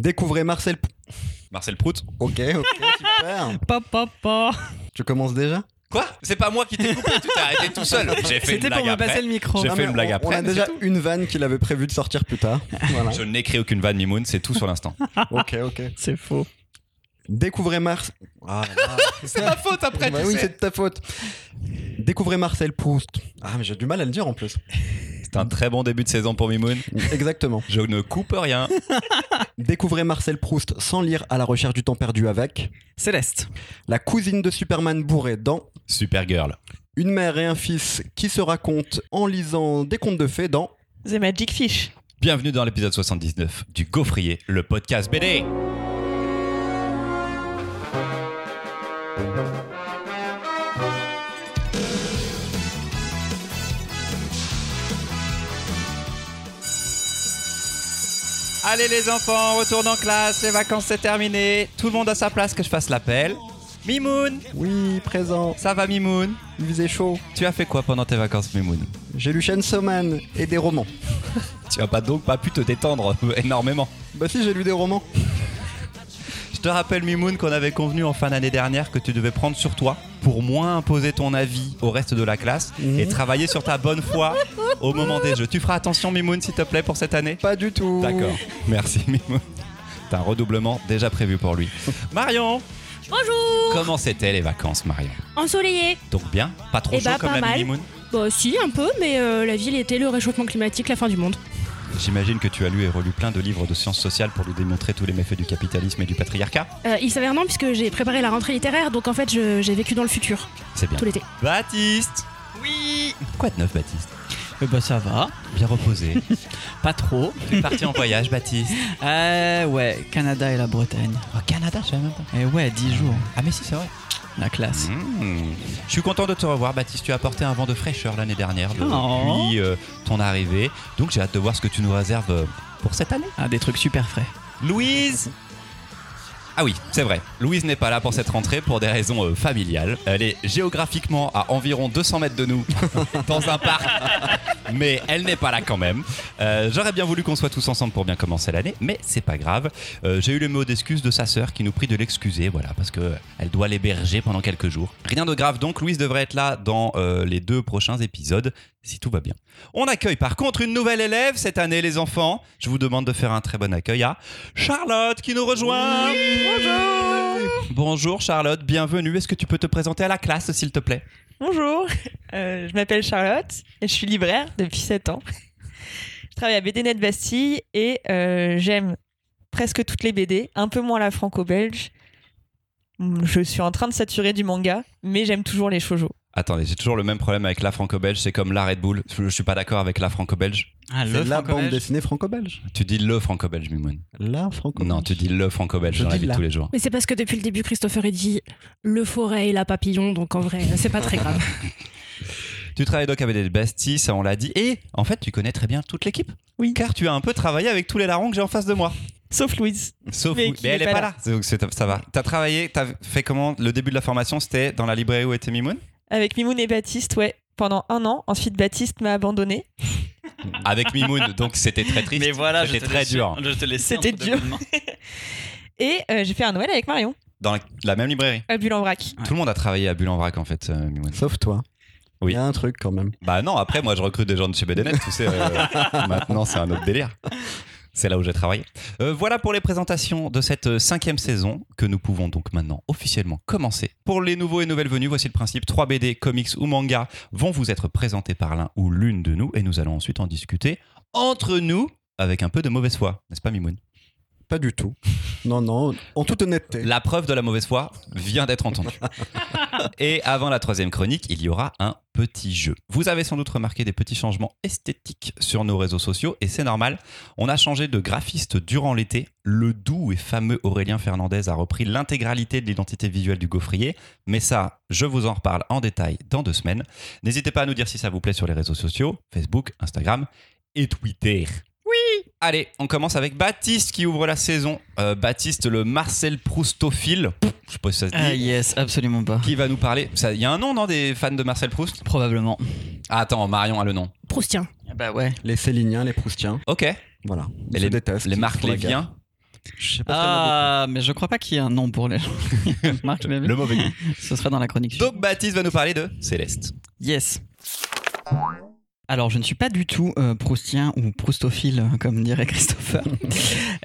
Découvrez Marcel. P- Marcel Prout. Ok, ok, super. Pa, pa, pa. Tu commences déjà? Quoi? C'est pas moi qui t'ai coupé, tu t'es arrêté tout seul. J'ai fait une C'était pour me après. passer le micro. J'ai fait une blague on, après, On a déjà une vanne qu'il avait prévu de sortir plus tard. Voilà. Je n'écris aucune vanne, Mimoun, c'est tout sur l'instant. Ok, ok. C'est faux. Découvrez Mars. Ah, c'est ma faute après, Bah tu oui, c'est de ta faute. Découvrez Marcel Proust. Ah, mais j'ai du mal à le dire en plus. C'est un très bon début de saison pour Mimoun. Exactement. Je ne coupe rien. Découvrez Marcel Proust sans lire à la recherche du temps perdu avec. Céleste. La cousine de Superman bourrée dans. Supergirl. Une mère et un fils qui se racontent en lisant des contes de fées dans. The Magic Fish. Bienvenue dans l'épisode 79 du Gaufrier, le podcast BD. Allez les enfants, retourne en classe, les vacances c'est terminé. Tout le monde à sa place que je fasse l'appel. Mimoun, Oui, présent. ça va Mimoun? Il faisait chaud. Tu as fait quoi pendant tes vacances Mimoun? J'ai lu Chainsaw Man et des romans. Tu as pas donc pas pu te détendre énormément. Bah si, j'ai lu des romans. Je te rappelle Mimoun qu'on avait convenu en fin d'année dernière que tu devais prendre sur toi pour moins imposer ton avis au reste de la classe Mhm. et travailler sur ta bonne foi au moment des jeux. Tu feras attention Mimoun s'il te plaît pour cette année Pas du tout. D'accord. Merci Mimoun. T'as un redoublement déjà prévu pour lui. Marion, Bonjour comment c'était les vacances Marion Ensoleillé Donc bien Pas trop Eh chaud bah, comme pas l'a mal. Mimoun Bah si, un peu, mais euh, la vie, l'été, le réchauffement climatique, la fin du monde. J'imagine que tu as lu et relu plein de livres de sciences sociales pour lui démontrer tous les méfaits du capitalisme et du patriarcat. Euh, il s'avère non, puisque j'ai préparé la rentrée littéraire, donc en fait, j'ai vécu dans le futur, C'est bien. tout l'été. Baptiste Oui. Quoi de neuf Baptiste? Eh bah ça va. Bien reposé. Pas trop. tu es parti en voyage Baptiste? Euh, ouais, Canada et la Bretagne. Au Canada, je savais même pas. Et ouais, 10 jours. Ah mais si, c'est vrai. La classe. Mmh. Je suis content de te revoir, Baptiste. Tu as apporté un vent de fraîcheur l'année dernière depuis Oh. euh, ton arrivée. Donc j'ai hâte de voir ce que tu nous réserves euh, pour cette année. Ah, des trucs super frais. Louise ah oui, c'est vrai. Louise n'est pas là pour cette rentrée pour des raisons euh, familiales. Elle est géographiquement à environ 200 mètres de nous, dans un parc, mais elle n'est pas là quand même. Euh, J'aurais bien voulu qu'on soit tous ensemble pour bien commencer l'année, mais c'est pas grave. Euh, J'ai eu le mot d'excuse de sa sœur qui nous prie de l'excuser, voilà, parce que elle doit l'héberger pendant quelques jours. Rien de grave donc, Louise devrait être là dans les deux prochains épisodes, si tout va bien. On accueille par contre une nouvelle élève cette année, les enfants. Je vous demande de faire un très bon accueil à Charlotte qui nous rejoint. Bonjour. Bonjour Charlotte, bienvenue. Est-ce que tu peux te présenter à la classe, s'il te plaît? Bonjour, euh, je m'appelle Charlotte et je suis libraire depuis 7 ans. Je travaille à BD Net Bastille et euh, j'aime presque toutes les BD, un peu moins la franco-belge. Je suis en train de saturer du manga, mais j'aime toujours les shoujo. Attendez, j'ai toujours le même problème avec la franco-belge, c'est comme la Red Bull. Je suis pas d'accord avec la franco-belge. Ah, C'est la bande dessinée franco-belge. Tu dis le franco-belge, Mimoun. La franco-belge. Non, tu dis le franco-belge Je dans la vie de tous les jours. Mais c'est parce que depuis le début, Christopher a dit le forêt et la papillon, donc en vrai, c'est pas très grave. Tu travailles donc avec des Bastille, ça on l'a dit. Et en fait, tu connais très bien toute l'équipe. Oui. Car tu as un peu travaillé avec tous les larrons que j'ai en face de moi. Sauf Louise. Sauf Mais mais elle n'est est pas pas là. Donc ça va. T'as travaillé, t'as fait comment? Le début de la formation, c'était dans la librairie où était Mimoun? Avec Mimoun et Baptiste, ouais, pendant un an. Ensuite, Baptiste m'a abandonné. Avec Mimoun, donc c'était très triste. Mais voilà, je c'était te très laisse- dur. C'était dur. Et euh, j'ai fait un Noël avec Marion, Dans la, la même librairie. à Bulle-en-Vrac. Tout le monde a travaillé à Bulle-en-Vrac en fait, euh, Mimoun. Sauf toi. Oui. Il y a un truc quand même. Bah non, après moi je recrute des gens de chez BDNet, tu sais. euh, maintenant c'est un autre délire. C'est là où j'ai travaillé. Euh, voilà pour les présentations de cette euh, cinquième saison que nous pouvons donc maintenant officiellement commencer. Pour les nouveaux et nouvelles venus, voici le principe. 3 BD, comics ou manga vont vous être présentés par l'un ou l'une de nous et nous allons ensuite en discuter entre nous avec un peu de mauvaise foi, n'est-ce pas Mimoun? Pas du tout. Non, non, en toute honnêteté. La preuve de la mauvaise foi vient d'être entendue. Et avant la troisième chronique, il y aura un petit jeu. Vous avez sans doute remarqué des petits changements esthétiques sur nos réseaux sociaux et c'est normal. On a changé de graphiste durant l'été. Le doux et fameux Aurélien Fernandez a repris l'intégralité de l'identité visuelle du gaufrier. Mais ça, je vous en reparle en détail dans deux semaines. N'hésitez pas à nous dire si ça vous plaît sur les réseaux sociaux, Facebook, Instagram et Twitter. Allez, on commence avec Baptiste qui ouvre la saison. Euh, Baptiste, le Marcel Proustophile. Je sais pas si ça se dit. Ah, yes, absolument pas. Qui va nous parler Il y a un nom, non, des fans de Marcel Proust Probablement. Ah, attends, Marion a le nom. Proustien. Bah ouais. Les Céliniens, les Proustiens. Ok. Voilà. Et les, détestent, les Marc. Léviens Je sais pas Ah, mais je crois pas qu'il y ait un nom pour les gens. Marc. Le mauvais goût. Ce sera dans la chronique. Donc Baptiste va nous parler de Céleste. Yes. Alors, je ne suis pas du tout euh, proustien ou proustophile, euh, comme dirait Christopher.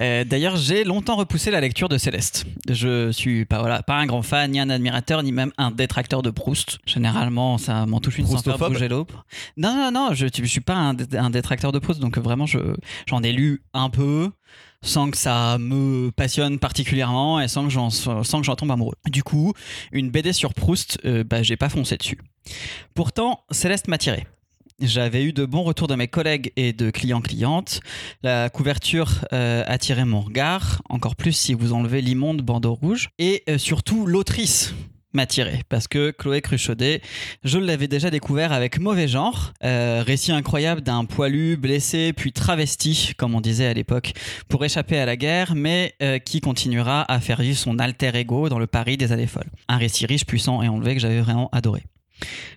Euh, D'ailleurs, j'ai longtemps repoussé la lecture de Céleste. Je suis pas, voilà, pas un grand fan, ni un admirateur, ni même un détracteur de Proust. Généralement, ça m'en touche une sans faire bouger l'eau. Non, non, non, je, je suis pas un, dé- un détracteur de Proust, donc vraiment, je- j'en ai lu un peu sans que ça me passionne particulièrement et sans que j'en sans que j'en tombe amoureux. Du coup, une BD sur Proust, euh, bah, j'ai pas foncé dessus. Pourtant, Céleste m'a tiré. J'avais eu de bons retours de mes collègues et de clients-clientes. La couverture euh, attirait mon regard, encore plus si vous enlevez l'immonde bandeau rouge. Et euh, surtout, l'autrice m'a tiré, parce que Chloé Cruchaudet, je l'avais déjà découvert avec Mauvais Genre, euh, récit incroyable d'un poilu blessé puis travesti, comme on disait à l'époque, pour échapper à la guerre, mais qui continuera à faire vivre son alter ego dans le Paris des années folles. Un récit riche, puissant et enlevé que j'avais vraiment adoré.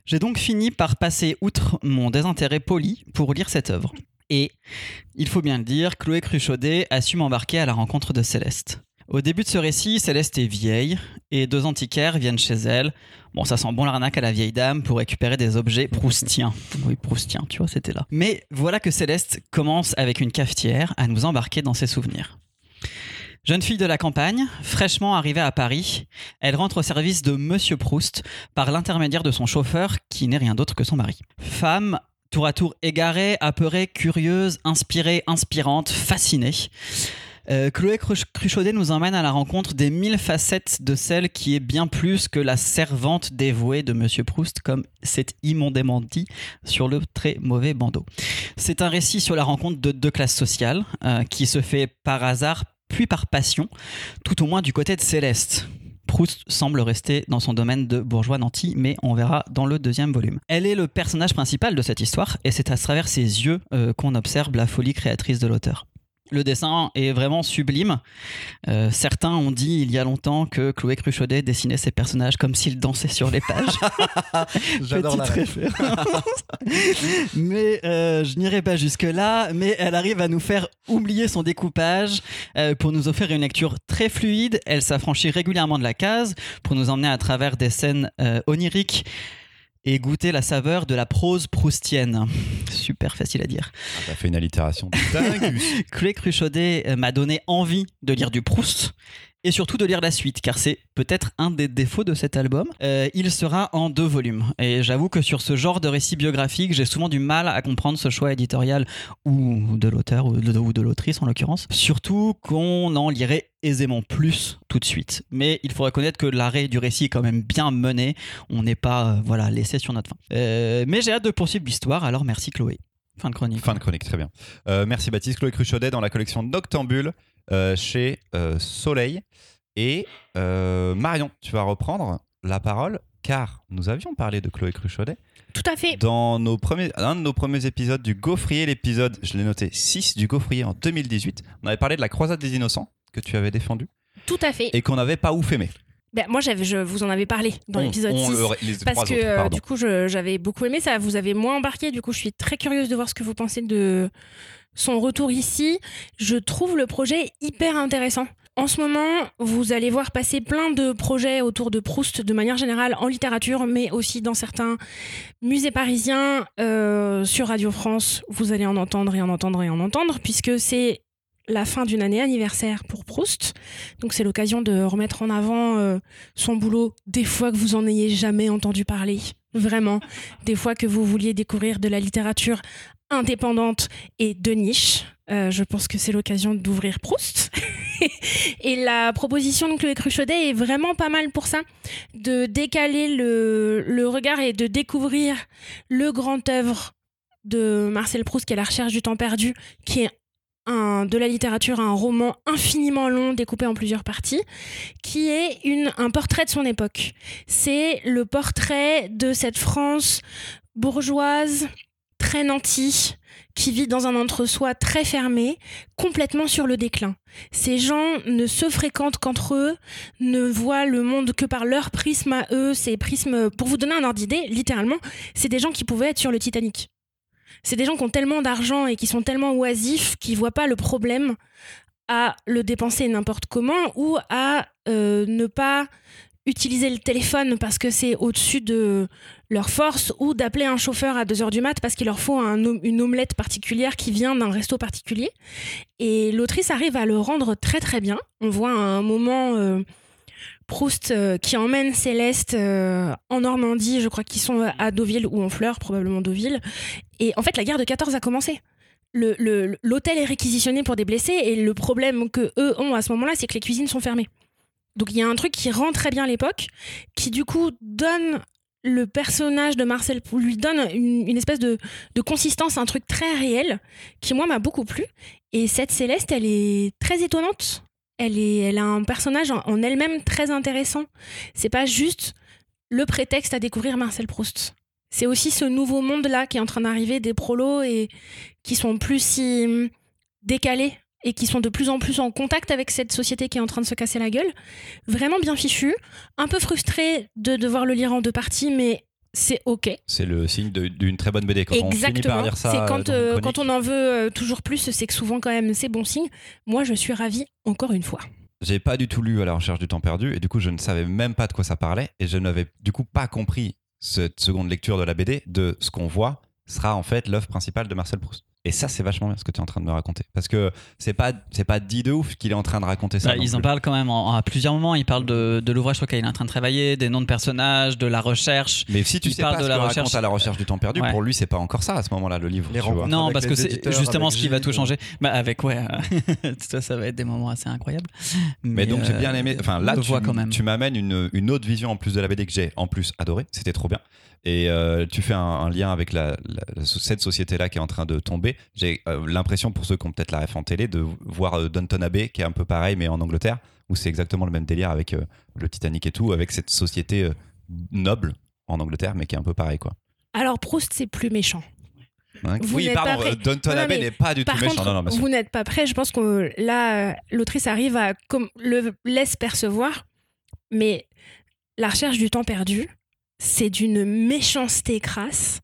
J'ai donc fini par passer outre mon désintérêt poli pour lire cette œuvre. Et, il faut bien le dire, Chloé Cruchaudet a su m'embarquer à la rencontre de Céleste. Au début de ce récit, Céleste est vieille et deux antiquaires viennent chez elle. Bon, ça sent bon l'arnaque à la vieille dame pour récupérer des objets proustiens. Oui, proustiens, tu vois, c'était là. Mais voilà que Céleste commence avec une cafetière à nous embarquer dans ses souvenirs. Jeune fille de la campagne, fraîchement arrivée à Paris, elle rentre au service de Monsieur Proust par l'intermédiaire de son chauffeur qui n'est rien d'autre que son mari. Femme tour à tour égarée, apeurée, curieuse, inspirée, inspirante, fascinée. Euh, Chloé Cruch- Cruchaudet nous emmène à la rencontre des mille facettes de celle qui est bien plus que la servante dévouée de Monsieur Proust, comme c'est immondément dit sur le très mauvais bandeau. C'est un récit sur la rencontre de deux classes sociales euh, qui se fait par hasard par passion, tout au moins du côté de Céleste. Proust semble rester dans son domaine de bourgeois nanti, mais on verra dans le deuxième volume. Elle est le personnage principal de cette histoire, et c'est à travers ses yeux euh, qu'on observe la folie créatrice de l'auteur. Le dessin est vraiment sublime. Euh, certains ont dit il y a longtemps que Chloé Cruchaudet dessinait ses personnages comme s'ils dansaient sur les pages. J'adore la référence. mais euh, je n'irai pas jusque-là. Mais elle arrive à nous faire oublier son découpage euh, pour nous offrir une lecture très fluide. Elle s'affranchit régulièrement de la case pour nous emmener à travers des scènes oniriques et goûter la saveur de la prose proustienne. Super facile à dire. Ah, T'as fait une allitération. Chloé Cruchaudet m'a donné envie de lire du Proust et surtout de lire la suite, car c'est peut-être un des défauts de cet album. Euh, il sera en deux volumes. Et j'avoue que sur ce genre de récit biographique, j'ai souvent du mal à comprendre ce choix éditorial ou de l'auteur ou de, l'autrice en l'occurrence. Surtout qu'on en lirait aisément plus tout de suite. Mais il faut reconnaître que l'arrêt du récit est quand même bien mené. On n'est pas euh, voilà laissé sur notre fin. Euh, mais j'ai hâte de poursuivre l'histoire, alors merci Chloé. Fin de chronique. Fin de chronique, très bien. Euh, merci Baptiste. Chloé Cruchaudet dans la collection Noctambule euh, chez euh, Soleil. Et euh, Marion, tu vas reprendre la parole car nous avions parlé de Chloé Cruchaudet Tout à fait. dans nos premiers, un de nos premiers épisodes du Gaufrier, l'épisode, je l'ai noté, 6 du Gaufrier en 2018. On avait parlé de la croisade des innocents que tu avais défendu Tout à fait. et qu'on n'avait pas ouf aimé. Ben, moi, je vous en avais parlé dans l'épisode on 6. le- les Parce que autres, euh, du coup, j'avais beaucoup aimé ça. Vous avez moins embarqué. Du coup, je suis très curieuse de voir ce que vous pensez de son retour ici. Je trouve le projet hyper intéressant. En ce moment, vous allez voir passer plein de projets autour de Proust de manière générale en littérature, mais aussi dans certains musées parisiens, euh, sur Radio France. Vous allez en entendre et en entendre et en entendre, puisque c'est la fin d'une année anniversaire pour Proust. Donc c'est l'occasion de remettre en avant euh, son boulot des fois que vous en ayez jamais entendu parler. Vraiment. Des fois que vous vouliez découvrir de la littérature indépendante et de niche. Euh, je pense que c'est l'occasion d'ouvrir Proust. et la proposition de Chloé Cruchaudet est vraiment pas mal pour ça. De décaler le, le regard et de découvrir le grand œuvre de Marcel Proust qui est La recherche du temps perdu, qui est de la littérature, un roman infiniment long découpé en plusieurs parties, qui est une, un portrait de son époque. C'est le portrait de cette France bourgeoise, très nantie, qui vit dans un entre-soi très fermé, complètement sur le déclin. Ces gens ne se fréquentent qu'entre eux, ne voient le monde que par leur prisme à eux. Ces prismes, pour vous donner un ordre d'idée, littéralement, c'est des gens qui pouvaient être sur le Titanic. C'est des gens qui ont tellement d'argent et qui sont tellement oisifs qu'ils voient pas le problème à le dépenser n'importe comment ou à euh, ne pas utiliser le téléphone parce que c'est au-dessus de leur force ou d'appeler un chauffeur à 2h du mat parce qu'il leur faut une omelette particulière qui vient d'un resto particulier. Et l'autrice arrive à le rendre très très bien. On voit un moment euh, Proust euh, qui emmène Céleste euh, en Normandie, je crois qu'ils sont à Deauville ou en Fleurs, probablement Deauville. Et en fait, la guerre de 14 a commencé. Le- le- L'hôtel est réquisitionné pour des blessés et le problème que eux ont à ce moment-là, c'est que les cuisines sont fermées. Donc il y a un truc qui rend très bien l'époque, qui du coup donne le personnage de Marcel, lui donne une, une espèce de, de consistance, un truc très réel, qui moi m'a beaucoup plu. Et cette Céleste, elle est très étonnante. Elle, a un personnage en, en elle-même très intéressant. C'est pas juste le prétexte à découvrir Marcel Proust. C'est aussi ce nouveau monde-là qui est en train d'arriver, des prolos et qui sont plus si hum, décalés et qui sont de plus en plus en contact avec cette société qui est en train de se casser la gueule. Vraiment bien fichu, un peu frustré de devoir le lire en deux parties, mais c'est ok. C'est le signe d'une très bonne BD. Quand on finit par Exactement. lire ça, C'est quand, euh, quand on en veut euh, toujours plus, c'est que souvent quand même c'est bon signe. Moi, je suis ravie encore une fois. J'ai pas du tout lu à la recherche du temps perdu et du coup je ne savais même pas de quoi ça parlait et je n'avais du coup pas compris cette seconde lecture de la BD de ce qu'on voit sera en fait l'œuvre principale de Marcel Proust. Et ça c'est vachement bien ce que tu es en train de me raconter parce que c'est pas c'est pas dit de ouf qu'il est en train de raconter ça. Bah, ils en parlent quand même en- à plusieurs moments. Ils parlent de, de l'ouvrage sur lequel il est en train de travailler, des noms de personnages, de la recherche. Mais si tu il sais pas de ce la que recherche. raconte à la recherche du temps perdu, Ouais. pour lui c'est pas encore ça à ce moment-là le livre. Les tu vois. rencontres. Non, avec parce que c'est justement ce qui va tout changer. Bah, avec, ouais, euh, ça, ça va être des moments assez incroyables. Mais donc j'ai euh, bien aimé. Enfin là, tu, voit quand même. tu m'amènes une, une autre vision en plus de la BD que j'ai en plus adoré. C'était trop bien. Et euh, tu fais un, un lien avec la, la- cette société-là qui est en train de tomber. J'ai euh, l'impression, pour ceux qui ont peut-être la ref en télé, de voir euh, Downton Abbey, qui est un peu pareil, mais en Angleterre, où c'est exactement le même délire avec euh, le Titanic et tout, avec cette société euh, noble en Angleterre, mais qui est un peu pareil, quoi. Alors Proust, c'est plus méchant. Hein Vous oui, pardon, euh, Downton Abbey n'est pas du tout méchant. contre, non, non, bien sûr. vous n'êtes pas prêt. Je pense que là, l'autrice arrive à comme le laisse percevoir, mais la recherche du temps perdu, c'est d'une méchanceté crasse.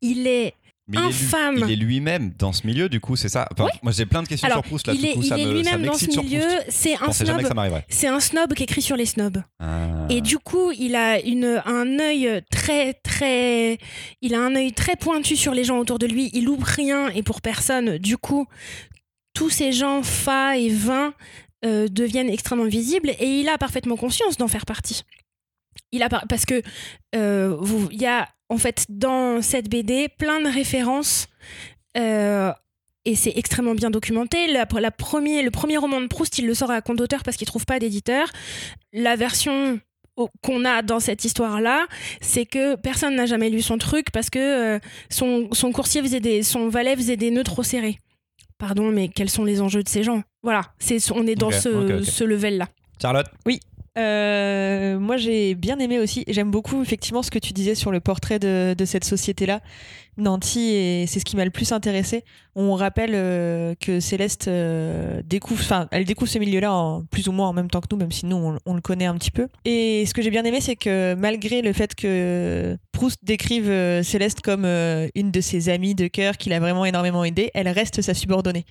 Il est Mais il est lui- infâme. Il est lui-même dans ce milieu, du coup, c'est ça? Enfin. Moi, j'ai plein de questions Alors, sur Proust là. il est, coup, il ça est me- ça lui-même dans ce milieu. C'est un snob. C'est un snob qui écrit sur les snobs. Ah. Et du coup, il a une, un œil très, très. Il a un œil très pointu sur les gens autour de lui. Il loupe rien et pour personne. Du coup, tous ces gens fats et vains euh, deviennent extrêmement visibles et il a parfaitement conscience d'en faire partie. Il a par- parce que euh, il y a en fait dans cette BD plein de références euh, et c'est extrêmement bien documenté. La, la premier, le premier roman de Proust, il le sort à compte d'auteur parce qu'il trouve pas d'éditeur. La version qu'on a dans cette histoire-là, c'est que personne n'a jamais lu son truc parce que euh, son, son coursier faisait des, son valet faisait des nœuds trop serrés. Pardon, mais quels sont les enjeux de ces gens? Voilà, c'est, on est dans ce, ce level-là. Charlotte? Euh, moi, j'ai bien aimé aussi. J'aime beaucoup, effectivement, ce que tu disais sur le portrait de, de cette société-là. Nanty, et c'est ce qui m'a le plus intéressé. On rappelle euh, que Céleste euh, découvre, enfin, elle découvre ce milieu-là en, plus ou moins en même temps que nous, même si nous, on, le connaît un petit peu. Et ce que j'ai bien aimé, c'est que malgré le fait que Proust décrive Céleste comme une de ses amies de cœur qu'il a vraiment énormément aidé, elle reste sa subordonnée.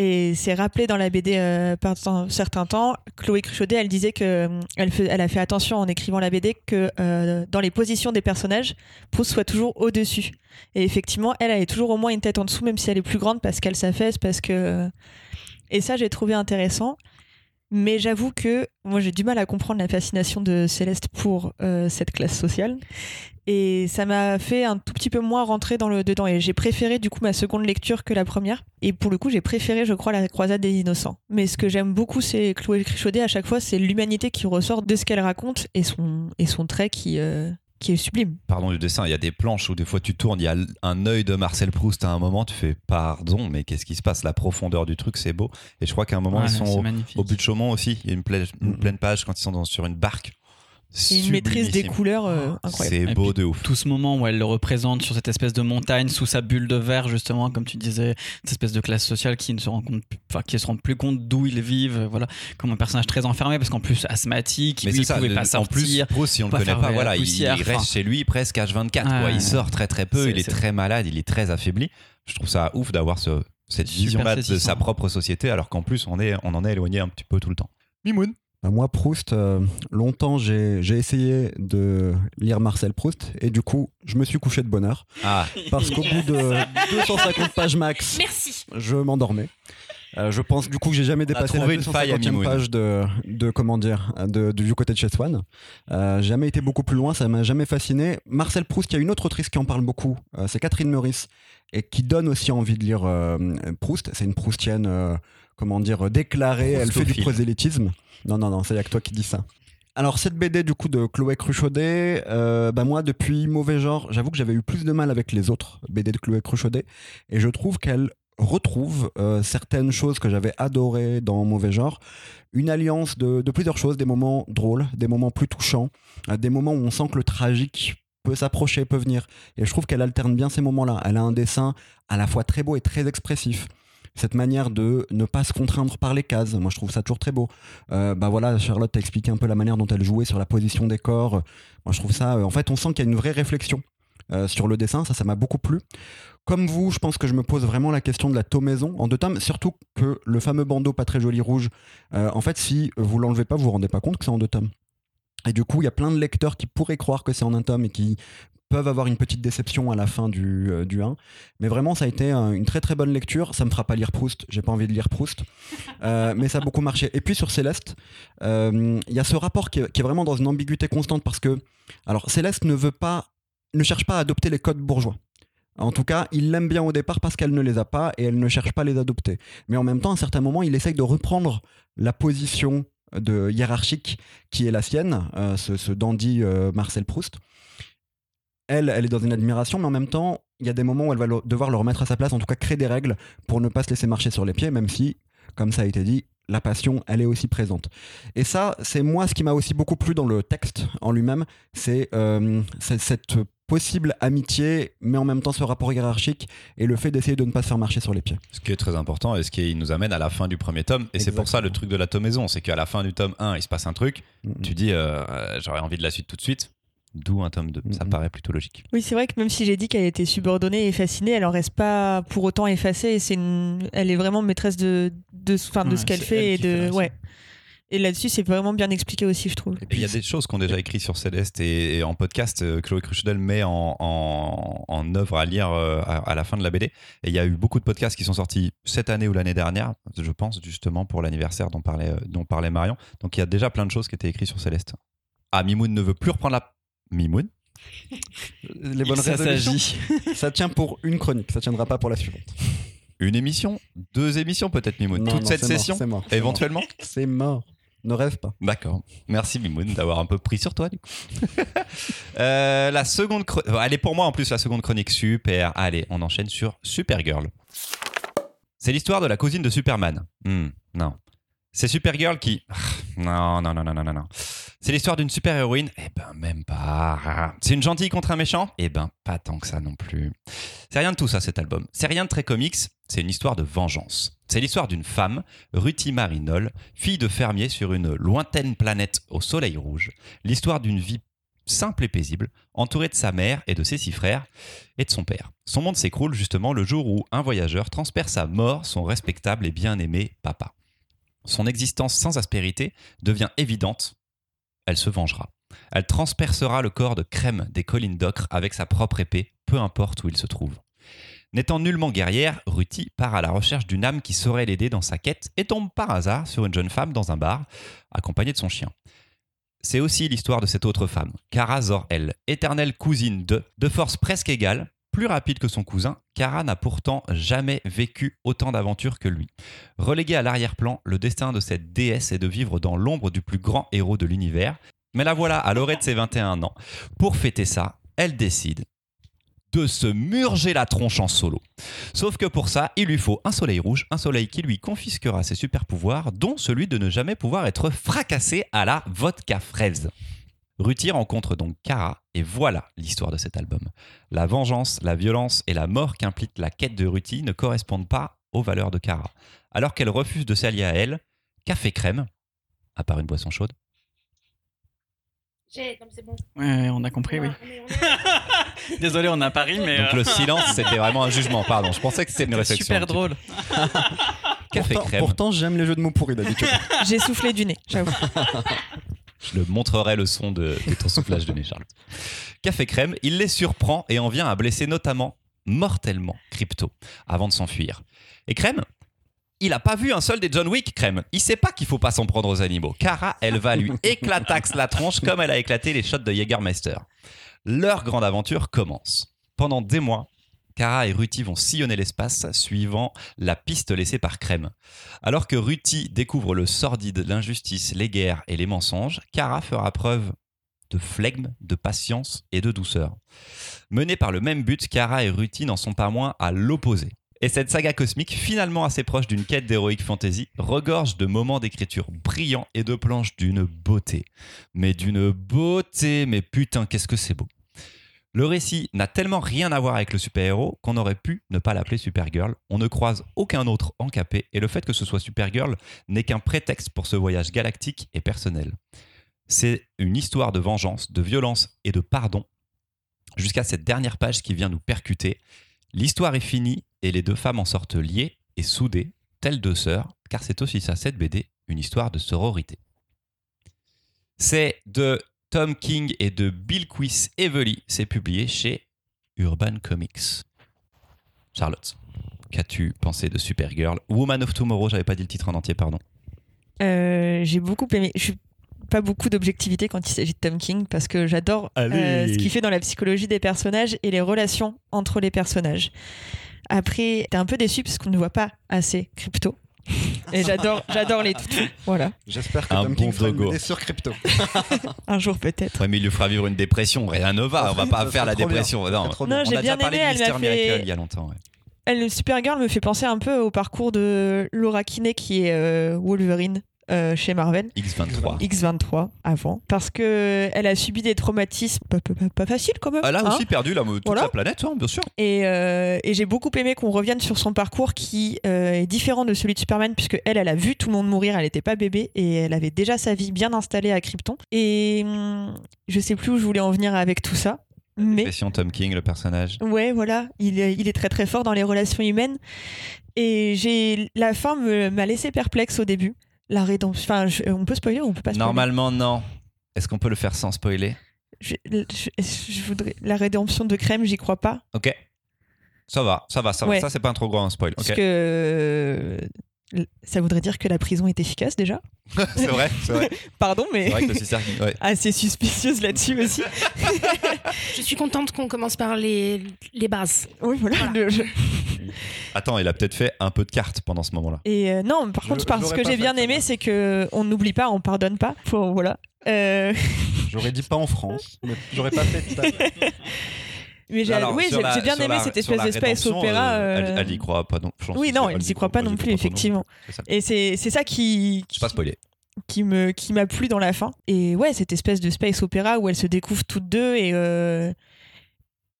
Et c'est rappelé dans la BD euh, par un certain temps. Chloé Cruchaudet, elle disait que euh, elle, a fait attention en écrivant la BD que euh, dans les positions des personnages, Proust soit toujours au-dessus. Et effectivement, elle, elle est toujours au moins une tête en dessous, même si elle est plus grande parce qu'elle s'affaisse, parce que. Et ça, j'ai trouvé intéressant. Mais j'avoue que moi, j'ai du mal à comprendre la fascination de Céleste pour euh, cette classe sociale. Et ça m'a fait un tout petit peu moins rentrer dans le dedans. Et j'ai préféré du coup ma seconde lecture que la première. Et pour le coup, j'ai préféré, je crois, la croisade des innocents. Mais ce que j'aime beaucoup, c'est Chloé Crichaudet, à chaque fois, c'est l'humanité qui ressort de ce qu'elle raconte et son, et son trait qui, euh, qui est sublime. Pardon du dessin, il y a des planches où des fois tu tournes, il y a un œil de Marcel Proust à un moment, tu fais pardon, mais qu'est-ce qui se passe? La profondeur du truc, c'est beau. Et je crois qu'à un moment, Ouais, ils sont au, au but de Chaumont aussi. Il y a une, pla- une Mhm. pleine page quand ils sont dans- sur une barque. Une maîtrise des couleurs euh, incroyable. C'est beau puis, de ouf. Tout ce moment où elle le représente sur cette espèce de montagne sous sa bulle de verre, justement, comme tu disais, cette espèce de classe sociale qui ne se rend compte, enfin, qui se rend plus compte d'où ils vivent, voilà, comme un personnage très enfermé, parce qu'en plus asthmatique, Mais lui, c'est il ça, pouvait le- pas en plus, sortir. Proust, si on le pas connaît pas, voilà, il, il reste enfin. chez lui presque H24. Ouais, quoi. ouais. Il sort très très peu, C'est- il est très malade, il est très affaibli. Je trouve ça ouf d'avoir ce, cette vision-là de sa propre société, alors qu'en plus, on, est, on en est éloigné un petit peu tout le temps. Mimoun moi, Proust, euh, longtemps, j'ai j'ai essayé de lire Marcel Proust et du coup, je me suis couché de bonne heure Ah, parce qu'au bout de 250 pages max, Merci. je m'endormais. Euh, je pense du coup que j'ai jamais a dépassé la trouvé une faille à 250e Mimoun. page de, de comment dire de, de- du côté de chez Swan. Euh, j'ai jamais été beaucoup plus loin, ça m'a jamais fasciné. Marcel Proust, il y a une autre autrice qui en parle beaucoup, euh, c'est Catherine Meurice et qui donne aussi envie de lire euh, Proust. C'est une Proustienne, euh, comment dire, déclarée. Elle fait du prosélytisme. Non non non, c'est que toi qui dis ça. Alors cette BD du coup de Chloé Cruchaudet, euh, bah moi depuis Mauvais Genre, j'avoue que j'avais eu plus de mal avec les autres BD de Chloé Cruchaudet et je trouve qu'elle retrouve euh, certaines choses que j'avais adorées dans Mauvais Genre, une alliance de, de plusieurs choses, des moments drôles, des moments plus touchants, euh, des moments où on sent que le tragique peut s'approcher, peut venir. Et je trouve qu'elle alterne bien ces moments-là. Elle a un dessin à la fois très beau et très expressif. Cette manière de ne pas se contraindre par les cases, moi je trouve ça toujours très beau. Euh, bah voilà, Charlotte t'a expliqué un peu la manière dont elle jouait sur la position des corps. Moi je trouve ça, euh, en fait, on sent qu'il y a une vraie réflexion euh, sur le dessin. Ça, ça m'a beaucoup plu. Comme vous, je pense que je me pose vraiment la question de la tomaison en deux tomes, surtout que le fameux bandeau pas très joli rouge, en fait, si vous l'enlevez pas, vous vous rendez pas compte que c'est en deux tomes. Et du coup, il y a plein de lecteurs qui pourraient croire que c'est en un tome et qui peuvent avoir une petite déception à la fin du, euh, du 1. Mais vraiment, ça a été euh, une très très bonne lecture. Ça me fera pas lire Proust, j'ai pas envie de lire Proust. Euh, mais ça a beaucoup marché. Et puis sur Céleste, euh, il y a ce rapport qui est, qui est vraiment dans une ambiguïté constante parce que, alors Céleste ne veut pas, ne cherche pas à adopter les codes bourgeois. En tout cas, il l'aime bien au départ parce qu'elle ne les a pas et elle ne cherche pas à les adopter. Mais en même temps, à un certain moment, il essaye de reprendre la position de hiérarchique qui est la sienne, ce, ce dandy Marcel Proust. Elle, elle est dans une admiration, mais en même temps, il y a des moments où elle va le- devoir le remettre à sa place, en tout cas créer des règles pour ne pas se laisser marcher sur les pieds, même si, comme ça a été dit, la passion, elle est aussi présente. Et ça, c'est moi ce qui m'a aussi beaucoup plu dans le texte en lui-même, c'est euh, cette possible amitié, mais en même temps ce rapport hiérarchique et le fait d'essayer de ne pas se faire marcher sur les pieds. Ce qui est très important et ce qui nous amène à la fin du premier tome. Et c'est pour ça le truc de la tomaison. C'est qu'à la fin du tome 1, il se passe un truc. Tu dis, euh, j'aurais envie de la suite tout de suite. D'où un tome 2. Ça paraît plutôt logique. Oui, c'est vrai que même si j'ai dit qu'elle était subordonnée et fascinée, elle en reste pas pour autant effacée. Et c'est une... Elle est vraiment maîtresse de, de, enfin, de Ouais, ce qu'elle fait. Et, fait de... ouais. et là-dessus, c'est vraiment bien expliqué aussi, je trouve. Et il y a des choses qu'on déjà écrites sur Céleste et, et en podcast, euh, Chloé Cruchedel met en, en, en œuvre à lire euh, à, à la fin de la BD. Et il y a eu beaucoup de podcasts qui sont sortis cette année ou l'année dernière, je pense, justement pour l'anniversaire dont parlait, euh, dont parlait Marion. Donc il y a déjà plein de choses qui étaient écrites sur Céleste. Ah, Mimoun ne veut plus reprendre la. Mimoun Les bonnes Ça résolutions, s'agit. ça tient pour une chronique, ça tiendra pas pour la suivante. Une émission Deux émissions peut-être, Mimoun Non, Toute non, cette mort, session mort, Éventuellement. C'est mort. Ne rêve pas. D'accord. Merci Mimoun d'avoir un peu pris sur toi du coup. Euh, la seconde chro- Elle est pour moi en plus la seconde chronique super. Allez, on enchaîne sur Supergirl. C'est l'histoire de la cousine de Superman. Hmm, non. C'est Supergirl qui... Non, non, non, non, non, non, non. C'est l'histoire d'une super-héroïne Eh ben, même pas. C'est une gentille contre un méchant? Eh ben, pas tant que ça non plus. C'est rien de tout ça, cet album. C'est rien de très comics, c'est une histoire de vengeance. C'est l'histoire d'une femme, Ruthie Marinol, fille de fermier sur une lointaine planète au soleil rouge. L'histoire d'une vie simple et paisible, entourée de sa mère et de ses six frères, et de son père. Son monde s'écroule justement le jour où un voyageur transperce à mort son respectable et bien-aimé papa. Son existence sans aspérité devient évidente. Elle se vengera. Elle transpercera le corps de crème des collines d'ocre avec sa propre épée, peu importe où il se trouve. N'étant nullement guerrière, Ruthie part à la recherche d'une âme qui saurait l'aider dans sa quête et tombe par hasard sur une jeune femme dans un bar, accompagnée de son chien. C'est aussi l'histoire de cette autre femme, Kara Zor-El, éternelle cousine de, de force presque égale, plus rapide que son cousin, Kara n'a pourtant jamais vécu autant d'aventures que lui. Relégué à l'arrière-plan, le destin de cette déesse est de vivre dans l'ombre du plus grand héros de l'univers. Mais la voilà, à l'orée de ses 21 ans. Pour fêter ça, elle décide de se murger la tronche en solo. Sauf que pour ça, il lui faut un soleil rouge, un soleil qui lui confisquera ses super pouvoirs, dont celui de ne jamais pouvoir être fracassé à la vodka fraise. Ruthie rencontre donc Kara, et voilà l'histoire de cet album. La vengeance, la violence et la mort qu'implique la quête de Ruthie ne correspondent pas aux valeurs de Kara. Alors qu'elle refuse de s'allier à elle, café crème, à part une boisson chaude, J'ai, comme c'est bon. Ouais, on a compris, oui. On est- on est- Désolé, on est à Paris, mais. Donc euh, le silence, c'était vraiment un jugement. Pardon, je pensais que c'était une réflexion. super drôle. Café pourtant, crème. pourtant, j'aime les jeux de mots pourris d'habitude. J'ai soufflé du nez, j'avoue. Je le montrerai le son de, ton soufflage de nez. Café crème, il les surprend et en vient à blesser notamment mortellement Crypto avant de s'enfuir. Et Crème, il a pas vu un seul des John Wick, Crème. Il sait pas qu'il faut pas s'en prendre aux animaux. Cara, elle va lui éclataxe la tronche comme elle a éclaté les shots de Jägermeister. Leur grande aventure commence. Pendant des mois, Kara et Ruti vont sillonner l'espace suivant la piste laissée par Crème. Alors que Ruti découvre le sordide, l'injustice, les guerres et les mensonges, Kara fera preuve de flegme, de patience et de douceur. Menés par le même but, Kara et Ruti n'en sont pas moins à l'opposé. Et cette saga cosmique, finalement assez proche d'une quête d'héroïque fantasy, regorge de moments d'écriture brillants et de planches d'une beauté. Mais d'une beauté, mais putain, qu'est-ce que c'est beau. Le récit n'a tellement rien à voir avec le super-héros qu'on aurait pu ne pas l'appeler Supergirl. On ne croise aucun autre encapé et le fait que ce soit Supergirl n'est qu'un prétexte pour ce voyage galactique et personnel. C'est une histoire de vengeance, de violence et de pardon jusqu'à cette dernière page qui vient nous percuter. L'histoire est finie et les deux femmes en sortent liées et soudées, telles deux sœurs, car c'est aussi ça, cette BD, une histoire de sororité. C'est de Tom King et de Bill Quis Evely. C'est publié chez Urban Comics. Charlotte, qu'as-tu pensé de Supergirl? Woman of Tomorrow, j'avais pas dit le titre en entier, pardon. Euh, j'ai beaucoup aimé. Je suis pas beaucoup d'objectivité quand il s'agit de Tom King parce que j'adore euh, ce qu'il fait dans la psychologie des personnages et les relations entre les personnages. Après, t'es un peu déçu parce qu'on ne voit pas assez Crypto. Et j'adore, j'adore les toutous. Voilà. J'espère que Un Tom bon King fera une dogo. BD sur crypto. Un jour peut-être. Ouais, mais il lui fera vivre une dépression, rien ne va, Ça on va pas faire la dépression. bien. Non, j'ai a déjà bien parlé aimé, de elle Mister m'a fait- Miracle il y a longtemps. ouais. Elle, le Supergirl me fait penser un peu au parcours de Laura Kinney qui est euh, Wolverine euh, chez Marvel. X23. X23 avant parce que elle a subi des traumatismes pas, pas, pas- pas faciles quand même Elle a hein. aussi perdu la, toute Voilà. la planète, hein, bien sûr. Et, euh, et j'ai beaucoup aimé qu'on revienne sur son parcours qui euh, est différent de celui de Superman, puisque elle, elle a vu tout le monde mourir, elle n'était pas bébé et elle avait déjà sa vie bien installée à Krypton. Et hum, je sais plus où je voulais en venir avec tout ça, mais Question Tom King, le personnage. ouais, voilà, il est, il est très très fort dans les relations humaines. Et j'ai la fin m'a laissé perplexe au début. La rédemption, enfin, je- on peut spoiler ou on peut pas spoiler? Normalement, non. Est-ce qu'on peut le faire sans spoiler? Je, je- je voudrais la rédemption de Crème, j'y crois pas, Ok. Ça va, ça va, ça va. Ça, c'est pas un trop gros un spoil. parce Ok. que ça voudrait dire que la prison est efficace déjà. c'est vrai, c'est vrai. Pardon, C'est mais vrai que ouais. assez suspicieuse là-dessus aussi. Je suis contente qu'on commence par les, les bases. oui, voilà. le- Attends, il a peut-être fait un peu de cartes pendant ce moment-là. Et euh, non, par Je- contre, parce que j'ai bien ça aimé, c'est que on n'oublie pas, on pardonne pas. Faut- voilà. Euh, J'aurais dit pas en France, mais j'aurais pas fait fait. mais j'ai Alors, oui, j'ai la- j'ai bien aimé la- cette espèce d'espace opéra. euh, euh, Elle, elle y croit pas non je pense Oui, non, elle y croit pas non plus, effectivement. C'est ça. Et c'est c'est ça qui Je sais pas spoiler. qui me qui m'a plu dans la fin. Et ouais, cette espèce de space opéra où elles se découvrent toutes deux et euh,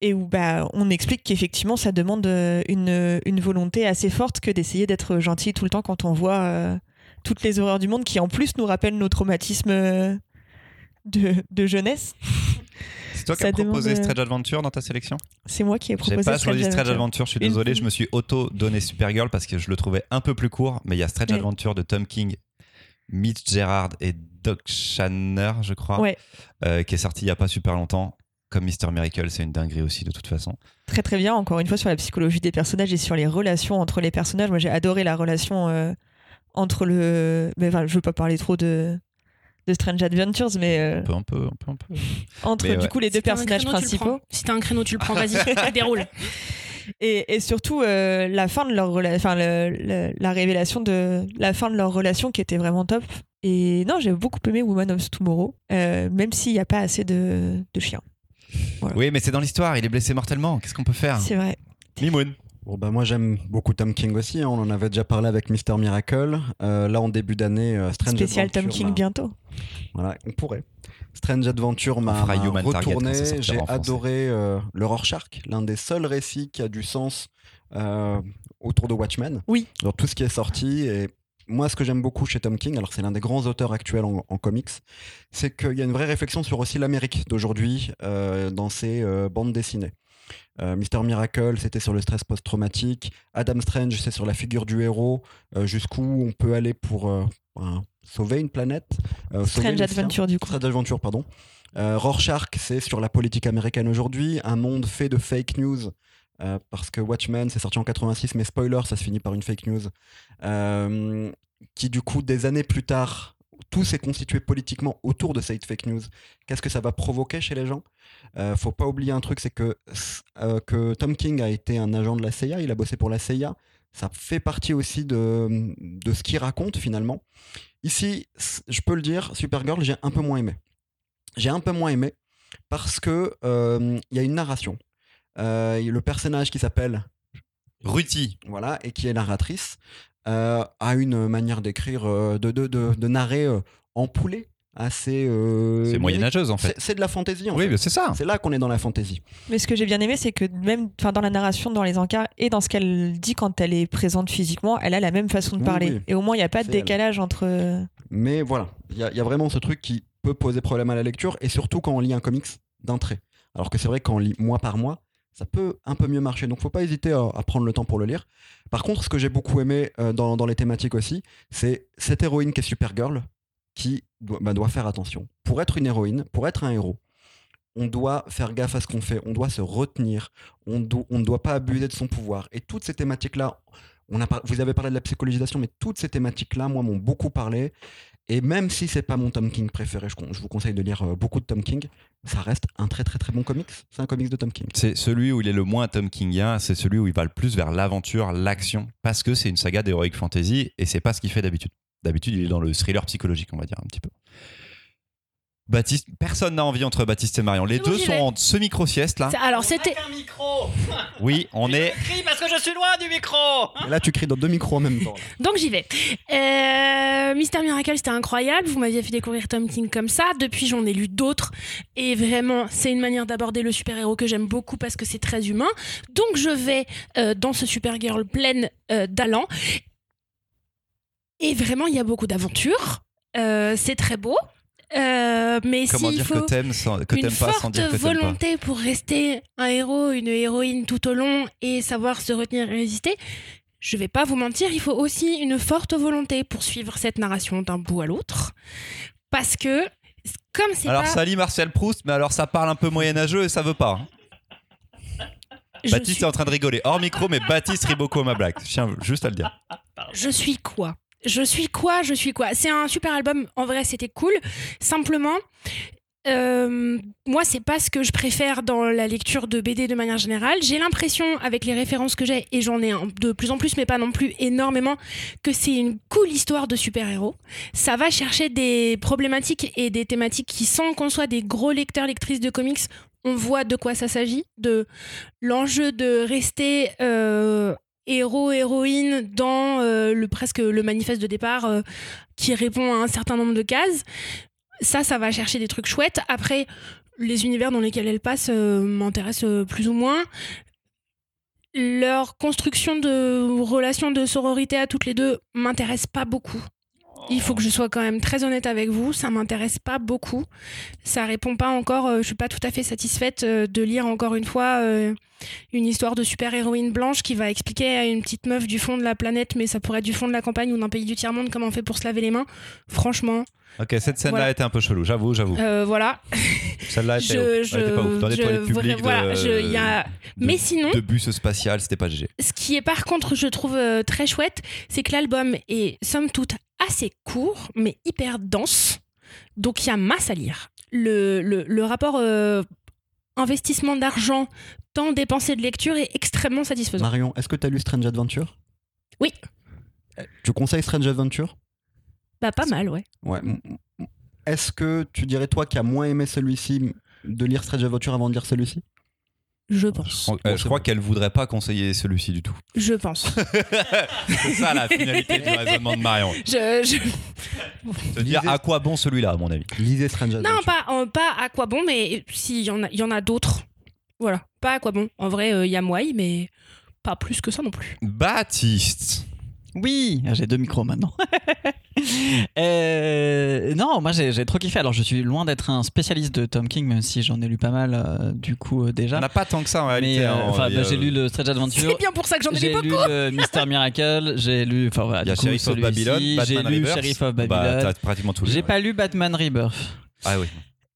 et où bah on explique qu'effectivement ça demande euh, une une volonté assez forte que d'essayer d'être gentil tout le temps quand on voit euh, toutes les horreurs du monde qui en plus nous rappellent nos traumatismes euh, de, de jeunesse. C'est toi qui as proposé demande, euh, Strange Adventure dans ta sélection? C'est moi qui ai J'ai proposé pas choisi Strange Strange Adventure. Adventure, je suis Une désolé, je me suis auto-donné Supergirl parce que je le trouvais un peu plus court, mais il y a Strange Ouais. Adventure de Tom King, Mitch Gerard et Doc Shanner, je crois, Ouais. euh, qui est sorti il y a pas super longtemps. Comme Mister Miracle, c'est une dinguerie aussi de toute façon. Très très bien, encore une fois sur la psychologie des personnages et sur les relations entre les personnages. Moi j'ai adoré la relation euh, entre le... Mais enfin, je veux pas parler trop de, de Strange Adventures, mais euh, Un peu, un peu, un peu, un peu. entre Mais du ouais. coup les deux Si personnages créneau, principaux. Si t'as un créneau, tu le prends, vas-y, déroule. Et, et surtout euh, la fin de leur enfin le- le- la révélation de la fin de leur relation qui était vraiment top. Et non, j'ai beaucoup aimé Woman of Tomorrow, euh, même s'il n'y a pas assez de, de chiens. Oui, mais c'est dans l'histoire, il est blessé mortellement. Qu'est-ce qu'on peut faire? C'est vrai. Mimoun. Bon, bah, moi, j'aime beaucoup Tom King aussi. hein. On en avait déjà parlé avec Mister Miracle. Euh, là, en début d'année, euh, Strange Spécial Tom King bientôt. Voilà, on pourrait. Strange Adventure m'a retourné. J'ai adoré euh, le Rorschach, l'un des seuls récits qui a du sens euh, autour de Watchmen. Oui. Dans tout ce qui est sorti. Et moi, ce que j'aime beaucoup chez Tom King, alors c'est l'un des grands auteurs actuels en, en comics, c'est qu'il y a une vraie réflexion sur aussi l'Amérique d'aujourd'hui euh, dans ses euh, bandes dessinées. Euh, Mister Miracle, c'était sur le stress post-traumatique. Adam Strange, c'est sur la figure du héros, euh, jusqu'où on peut aller pour sauver une planète. Strange. Adventure, du coup. Strange Adventure, pardon. Rorschach, c'est sur la politique américaine aujourd'hui, un monde fait de fake news. Euh, parce que Watchmen, c'est sorti en 86, mais spoiler, ça se finit par une fake news. Euh, qui, du coup, des années plus tard, tout s'est constitué politiquement autour de cette fake news. Qu'est-ce que ça va provoquer chez les gens? Euh, Faut pas oublier un truc, c'est que, euh, que Tom King a été un agent de la CIA, il a bossé pour la CIA. Ça fait partie aussi de, de ce qu'il raconte finalement. Ici, je peux le dire, Supergirl, j'ai un peu moins aimé. J'ai un peu moins aimé parce que il y a une narration. Euh, le personnage qui s'appelle Ruti. voilà et qui est narratrice euh, a une manière d'écrire, euh, de, de, de, de narrer euh, en poulet assez. euh, C'est moyenâgeuse en fait. C'est de la fantaisie en Oui, fait. mais c'est ça. C'est là qu'on est dans la fantaisie. Mais ce que j'ai bien aimé, c'est que même enfin, dans la narration, dans les encarts et dans ce qu'elle dit quand elle est présente physiquement, elle a la même façon de parler. oui. Et au moins, il n'y a pas de elle. décalage entre. Mais voilà, il y, a- il y a vraiment ce truc qui peut poser problème à la lecture, et surtout quand on lit un comics d'un trait. Alors que c'est vrai qu'on lit mois par mois, ça peut un peu mieux marcher. Donc faut pas hésiter à, prendre le temps pour le lire. Par contre, ce que j'ai beaucoup aimé euh, dans, les thématiques aussi, c'est cette héroïne qui est Supergirl, qui doit, bah, doit faire attention. Pour être une héroïne, pour être un héros, on doit faire gaffe à ce qu'on fait, on doit se retenir, on, ne doit pas abuser de son pouvoir. Et toutes ces thématiques-là, vous avez parlé de la psychologisation, mais toutes ces thématiques-là, moi, m'ont beaucoup parlé. Et même si c'est pas mon Tom King préféré, je, vous conseille de lire euh, beaucoup de Tom King, ça reste un très très très bon comics. C'est un comics de Tom King. C'est celui où il est le moins Tom Kingien, c'est celui où il va le plus vers l'aventure, l'action, parce que c'est une saga d'heroic fantasy et c'est pas ce qu'il fait d'habitude. D'habitude, il est dans le thriller psychologique, on va dire un petit peu. Baptiste, personne n'a envie entre Baptiste et Marion. Les deux sont en semi-crosieste là. Alors c'était un micro Oui, on est. crie parce que je suis loin du micro Et là, tu cries dans deux micros en même temps. là. donc j'y vais. Euh, Mister Miracle c'était incroyable. Vous m'aviez fait découvrir Tom King comme ça. Depuis j'en ai lu d'autres et vraiment c'est une manière d'aborder le super héros que j'aime beaucoup parce que c'est très humain. Donc je vais euh, dans ce Supergirl pleine euh, d'allant et vraiment il y a beaucoup d'aventures. Euh, c'est très beau. Euh, mais Comment s'il dire faut que t'aimes sans- que une pas sans forte dire que t'aimes pas volonté pour rester un héros, une héroïne tout au long et savoir se retenir et résister. Je vais pas vous mentir, il faut aussi une forte volonté pour suivre cette narration d'un bout à l'autre. Parce que, comme c'est Alors pas. ça lit Martial Proust, mais alors ça parle un peu moyenâgeux et ça veut pas. hein. Baptiste suis, est en train de rigoler hors micro, mais Baptiste rit beaucoup à ma blague. Je tiens juste à le dire. je suis quoi? Je suis quoi Je suis quoi? C'est un super album, en vrai c'était cool. Simplement. euh, moi, c'est pas ce que je préfère dans la lecture de BD de manière générale. J'ai l'impression, avec les références que j'ai, et j'en ai de plus en plus, mais pas non plus énormément, que c'est une cool histoire de super-héros. Ça va chercher des problématiques et des thématiques qui, sans qu'on soit des gros lecteurs, lectrices de comics, on voit de quoi ça s'agit, de l'enjeu de rester euh, héros, héroïne dans euh, le, presque le manifeste de départ euh, qui répond à un certain nombre de cases. Ça, ça va chercher des trucs chouettes. Après, les univers dans lesquels elle passe euh, m'intéressent plus ou moins. Leur construction de relations de sororité à toutes les deux m'intéresse pas beaucoup. Il faut que je sois quand même très honnête avec vous, ça m'intéresse pas beaucoup. Ça répond pas encore, euh, je suis pas tout à fait satisfaite euh, de lire encore une fois euh, une histoire de super-héroïne blanche qui va expliquer à une petite meuf du fond de la planète, mais ça pourrait être du fond de la campagne ou d'un pays du tiers-monde comment on fait pour se laver les mains. Franchement, Ok, cette scène-là Voilà. était un peu chelou, j'avoue, j'avoue. euh, voilà. Celle-là était, je, était pas ouf. Dans je- toilettes voilà, de, je- y a- de- Mais sinon, de bus spatial, c'était pas GG. ce qui est par contre, je trouve très chouette, c'est que l'album est somme toute assez court, mais hyper dense. Donc il y a masse à lire. Le, le, le rapport euh, investissement d'argent, temps dépensé de lecture est extrêmement satisfaisant. Marion, est-ce que tu as lu Strange Adventure Oui. Eh, Tu conseilles Strange Adventure Bah pas mal, ouais. Ouais. Est-ce que tu dirais, toi qui as moins aimé celui-ci, de lire Strange Adventure avant de lire celui-ci? Je pense. Euh, je crois qu'elle voudrait pas conseiller celui-ci du tout. Je pense. C'est ça la finalité du raisonnement de Marion. je, je- Se dire à quoi bon celui-là, à mon avis. Lisez Strange Adventure. Non, pas, euh, pas à quoi bon, mais s'il y en a, il y en a d'autres. Voilà, pas à quoi bon. En vrai, euh, il y a moi, mais pas plus que ça non plus. Baptiste. Oui, j'ai deux micros maintenant. Euh, non, moi j'ai trop kiffé. Alors je suis loin d'être un spécialiste de Tom King, même si j'en ai lu pas mal euh, du coup euh, On déjà. n'a pas tant que ça en réalité. hein, enfin, bah, j'ai lu le Strange Adventure. C'est bien pour ça que j'en ai J'ai lu lu beaucoup. le Mister Miracle, j'ai lu, enfin voilà, Il y a du coup, Sheriff of celui-ci. Babylon, j'ai Batman lu Rebirth. Sheriff of Bah, Babylon. t'as pratiquement tout lu. j'ai ouais. pas lu Batman Rebirth. Ah oui.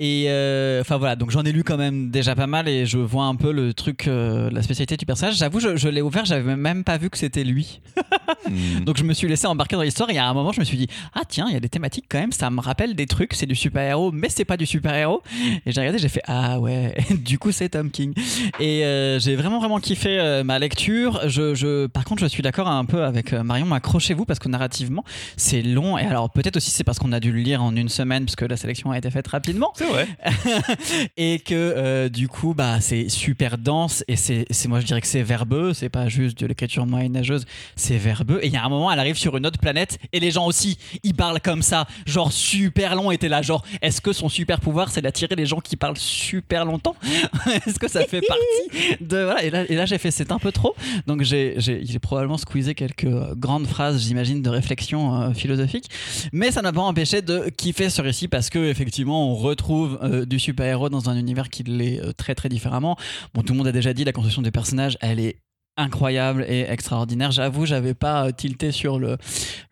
Et euh, enfin voilà, donc j'en ai lu quand même déjà pas mal et je vois un peu le truc, euh, la spécialité du personnage. J'avoue, je, je l'ai ouvert, j'avais même pas vu que c'était lui. Hmm. Donc je me suis laissé embarquer dans l'histoire et à un moment je me suis dit ah tiens il y a des thématiques quand même ça me rappelle des trucs c'est du super héros mais c'est pas du super héros et j'ai regardé j'ai fait ah ouais du coup c'est Tom King et euh, j'ai vraiment vraiment kiffé ma lecture. Je, je par contre je suis d'accord un peu avec Marion accrochez-vous parce que narrativement c'est long. Et alors peut-être aussi c'est parce qu'on a dû le lire en une semaine puisque la sélection a été faite rapidement. C'est et que euh, du coup bah c'est super dense et c'est moi je dirais que c'est verbeux. C'est pas juste de l'écriture moyenâgeuse c'est verbeux. Et il y a un moment elle arrive sur une autre planète et les gens aussi ils parlent comme ça genre super long et là genre est-ce que son super pouvoir c'est d'attirer les gens qui parlent super longtemps? Est-ce que ça fait partie de voilà. Et là, j'ai fait c'est un peu trop. Donc j'ai probablement squeezé quelques euh, grandes phrases j'imagine de réflexion euh, philosophique. Mais ça n'a pas empêché de kiffer ce récit parce que effectivement on retrouve euh, du super-héros dans un univers qui l'est euh, très très différemment. Bon, tout le monde a déjà dit la construction des personnages, elle est incroyable et extraordinaire. J'avoue, j'avais pas euh, tilté sur le,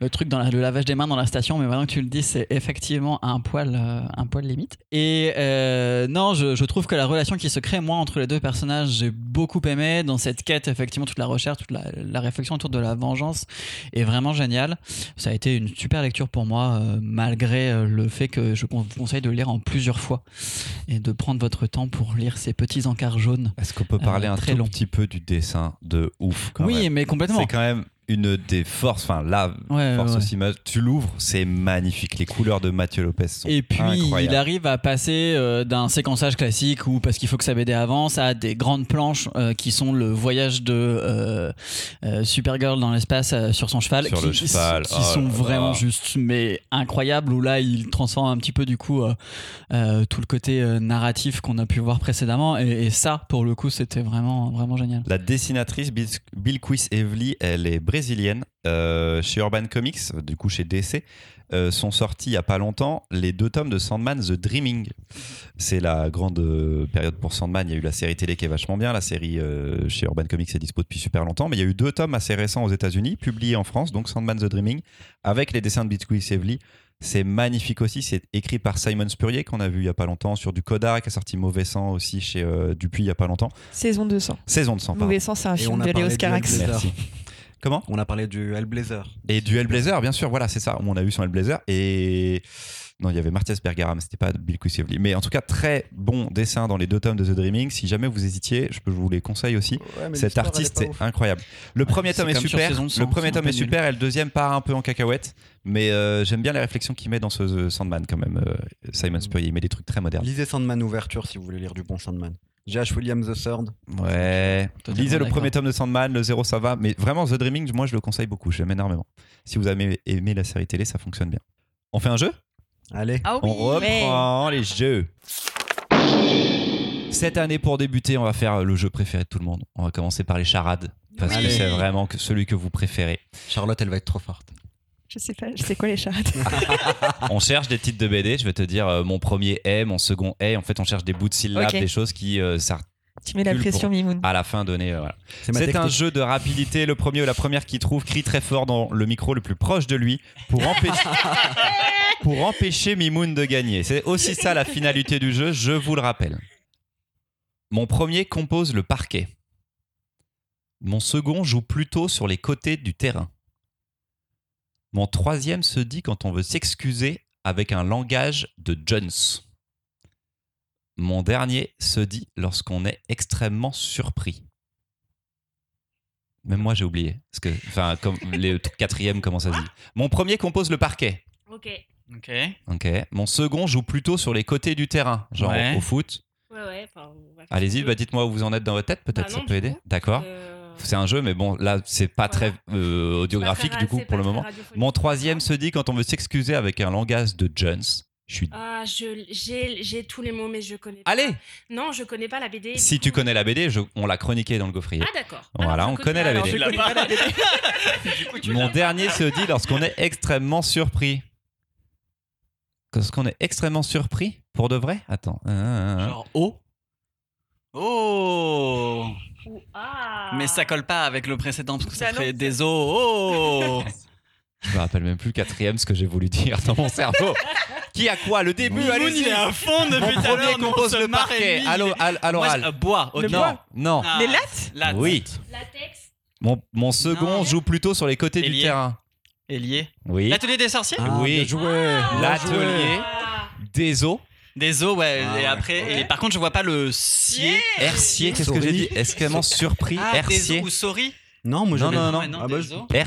le truc dans la- le lavage des mains dans la station, mais maintenant que tu le dis, c'est effectivement un poil, euh, un poil limite. Et euh, non, je, je trouve que la relation qui se crée, moi, entre les deux personnages, j'ai beaucoup aimé. Dans cette quête, effectivement, toute la recherche, toute la, la réflexion autour de la vengeance est vraiment géniale. Ça a été une super lecture pour moi, euh, malgré le fait que je vous conseille de lire en plusieurs fois et de prendre votre temps pour lire ces petits encarts jaunes. Est-ce qu'on peut parler un très tout long. petit peu du dessin de ouf quand oui, même mais complètement. C'est quand même une des forces, enfin la Ouais, force ouais, aussi majeure. Tu l'ouvres, c'est magnifique. Les couleurs de Mathieu Lopez sont Et puis incroyables. il arrive à passer euh, d'un séquençage classique où parce qu'il faut que sa BD avance à des grandes planches euh, qui sont le voyage de euh, euh, Supergirl dans l'espace sur son cheval, Sur qui, le cheval, qui oh sont vraiment juste mais incroyables. Où là il transforme un petit peu du coup tout le côté narratif qu'on a pu voir précédemment et, et ça pour le coup c'était vraiment vraiment génial. La dessinatrice Bill, Bill Evely, elle est brésilienne. Euh, chez Urban Comics, du coup chez DC, euh, sont sortis il y a pas longtemps les deux tomes de Sandman The Dreaming. C'est la grande euh, période pour Sandman. Il y a eu la série télé qui est vachement bien. La série euh, chez Urban Comics est dispo depuis super longtemps. Mais il y a eu deux tomes assez récents aux États-Unis, publiés en France, donc Sandman The Dreaming, avec les dessins de Bill Quis Evely. C'est magnifique aussi. C'est écrit par Simon Spurrier, qu'on a vu il y a pas longtemps, sur du Kodak, qui a sorti Mauvais Sang aussi chez euh, Dupuis il y a pas longtemps. Saison 200. Saison de sang, pardon. Mauvais sens, c'est un Et film de. Merci. Comment On a parlé du Hellblazer. Et du Hellblazer, bien sûr, voilà, c'est ça. On a vu son Hellblazer. Et. Non, il y avait Martias Bergara, mais c'était pas Bill Quisevely. Mais en tout cas, très bon dessin dans les deux tomes de The Dreaming. Si jamais vous hésitiez, je peux vous les conseille aussi. Cet artiste est incroyable. Le premier c'est tome est super. Le 100, premier c'est tome est nul. super et le deuxième part un peu en cacahuète. Mais euh, j'aime bien les réflexions qu'il met dans ce The Sandman quand même. euh, Simon Spurrier, il met des trucs très modernes. Lisez Sandman ouverture si vous voulez lire du bon Sandman. J.H. Williams III. Ouais. Totalement Lisez le premier tome de Sandman, le zéro ça va. Mais vraiment, The Dreaming, moi je le conseille beaucoup. J'aime énormément. Si vous avez aimé la série télé, ça fonctionne bien. On fait un jeu? Allez. Ah On reprend les jeux. Cette année, pour débuter, on va faire le jeu préféré de tout le monde. On va commencer par les charades. Parce que c'est vraiment que celui que vous préférez. Charlotte, elle va être trop forte. Je sais pas, je sais quoi les charades. On cherche des titres de BD. Je vais te dire euh, mon premier est, mon second est. En fait, on cherche des bouts de syllabes, des choses qui, euh, ça, tu mets la pression, Mimoun. à la fin, donner. euh, voilà. C'est un jeu de rapidité. Le premier ou la première qui trouve crie très fort dans le micro le plus proche de lui pour empêcher, pour empêcher Mimoun de gagner. C'est aussi ça la finalité du jeu, je vous le rappelle. Mon premier compose le parquet. Mon second joue plutôt sur les côtés du terrain. Mon troisième se dit quand on veut s'excuser avec un langage de Jones. Mon dernier se dit lorsqu'on est extrêmement surpris. Même moi, j'ai oublié. Parce que, enfin, comme les quatrièmes, comment ça se dit? Mon premier compose le parquet. Ok. Ok. Ok. Mon second joue plutôt sur les côtés du terrain, genre Ouais. au foot. Ouais, ouais. enfin, Allez-y, bah, dites-moi où vous en êtes dans votre tête, peut-être Bah ça non, peut aider. D'accord. Euh, C'est un jeu, mais bon, là, c'est pas Voilà. très euh, audiographique du coup pour le moment. Mon troisième se dit quand on veut s'excuser avec un langage de Jones. Je suis. Ah, je- j'ai j'ai tous les mots, mais je connais pas. Allez Non, je connais pas la BD. Si tu connais la BD, je- on l'a chroniqué dans le gaufrier. Ah, d'accord. Voilà, Alors, je on connaît la BD. je connais pas la BD. Mon dernier se dit lorsqu'on est extrêmement surpris. Lorsqu'on est extrêmement surpris Pour de vrai? Attends. Euh, Genre oh. Oh Ou- Ah. Mais ça colle pas avec le précédent parce que ça Bah non, ferait ça- des os. Oh Je me rappelle même plus le quatrième ce que j'ai voulu dire dans mon cerveau. Qui a quoi Le début Allez-y il est à fond Mon depuis tout à premier l'heure. nous, on compose se le parquet. Allô, il- al- à Moi, l'oral. je- euh, bois. Le ok. Non, non. Ah, Les lattes lattes. Oui. Latex. Mon, mon second Non. joue plutôt sur les côtés du terrain. Ailier. Oui. L'atelier des sorciers Ah, Oui. Bien L'atelier. Ah. des os. Des os, ouais. Ah et après, Ouais. et par contre, je vois pas le sier. Hercier, qu'est-ce que j'ai dit Extrêmement surpris. Ah, des Hercier. os ou souris Non, moi Non, non, non. Non, Ah bah, des je-. Her.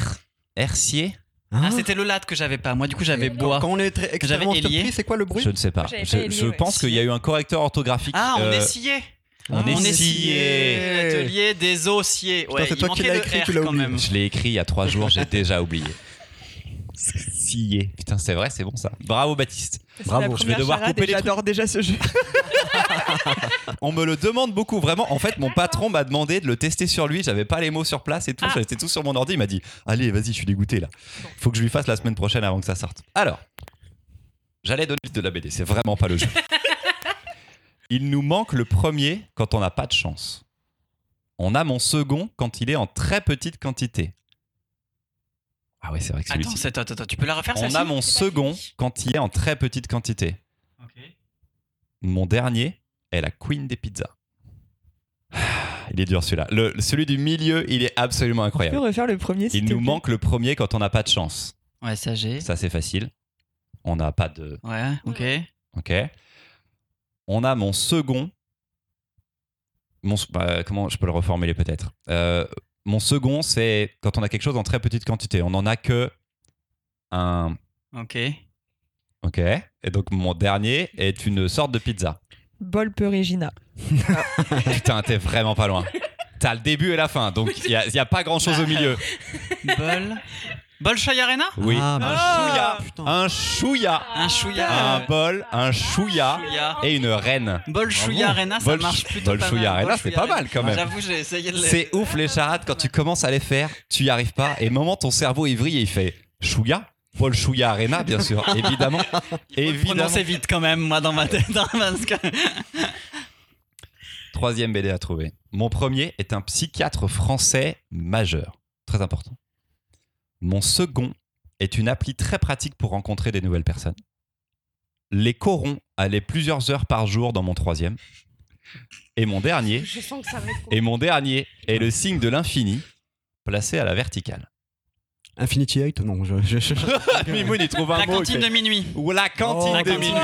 Hercier Ah, Hein c'était le latte que j'avais pas. Moi, du coup, j'avais bois. Quand on est très extrêmement surpris, c'est quoi le bruit Je ne sais pas. Je, ouais. pense qu'il y a eu un correcteur orthographique. Ah, on euh, est scié. on Ah, est on est scié. scié. L'atelier des. Putain, Ouais, c'est il toi qui manquait l'as le écrit, R tu l'as quand oublié. même. Je l'ai écrit il y a trois jours, j'ai déjà oublié. Scié. Putain, c'est vrai, c'est bon ça. Bravo Baptiste. Bravo. Je vais devoir couper les. J'adore déjà ce jeu. On me le demande beaucoup, vraiment. En fait, mon patron m'a demandé de le tester sur lui. J'avais pas les mots sur place et tout. Ah. J'étais tout sur mon ordi. Il m'a dit Allez, vas-y, je suis dégoûté là. Faut que je lui fasse la semaine prochaine avant que ça sorte. Alors, j'allais donner de la BD. C'est vraiment pas le jeu. Il nous manque le premier quand on n'a pas de chance. On a mon second quand il est en très petite quantité. Ah ouais, c'est vrai que Attends, celui-ci. c'est- attends, attends, tu peux la refaire On celle-ci a mon C'est pas second fini. quand il est en très petite quantité. Mon dernier est la Queen des pizzas. Il est dur celui-là. Le, celui du milieu, il est absolument Tu peux incroyable. refaire le premier s'il Il te nous plaît manque le premier quand on n'a pas de chance. Ouais, ça j'ai. Ça, c'est facile. On n'a pas de. Ouais, ok. Ok. On a mon second. Mon, bah, comment je peux le reformuler peut-être? Euh, Mon second, c'est quand on a quelque chose en très petite quantité. On n'en a que un. Ok. Ok. Et donc mon dernier est une sorte de pizza. Bol peu Regina. Putain, t'es vraiment pas loin. T'as le début et la fin, donc il n'y a, y a pas grand chose au milieu. Bol. Bol Chai Arena Oui. Ah, un chouïa. putain. Un chouïa. Un chouïa. Un bol, un chouïa Chouïa. et une reine. Bol Chouïa Arena, ça Bol marche plutôt Bol pas mal. Arena, c'est pas mal, quand même. J'avoue, j'ai essayé de les... C'est ouf les charades quand tu commences à les faire, tu y arrives pas et au moment ton cerveau il vrille et il fait chouïa. Paul Chouïa Arena, bien sûr, évidemment. évidemment. Prononcez vite quand même, moi, dans ma tête. hein, parce que- Troisième BD à trouver. Mon premier est un psychiatre français majeur. Très important. Mon second est une appli très pratique pour rencontrer des nouvelles personnes. Les corons allaient plusieurs heures par jour dans mon troisième. Et mon dernier, Je sens que ça va être et mon dernier est le signe de l'infini placé à la verticale. Infinity 8 Non, je. je, je- Mimoun, il trouve un La mot. cantine de minuit. Ou la cantine Oh, de cantine de minuit.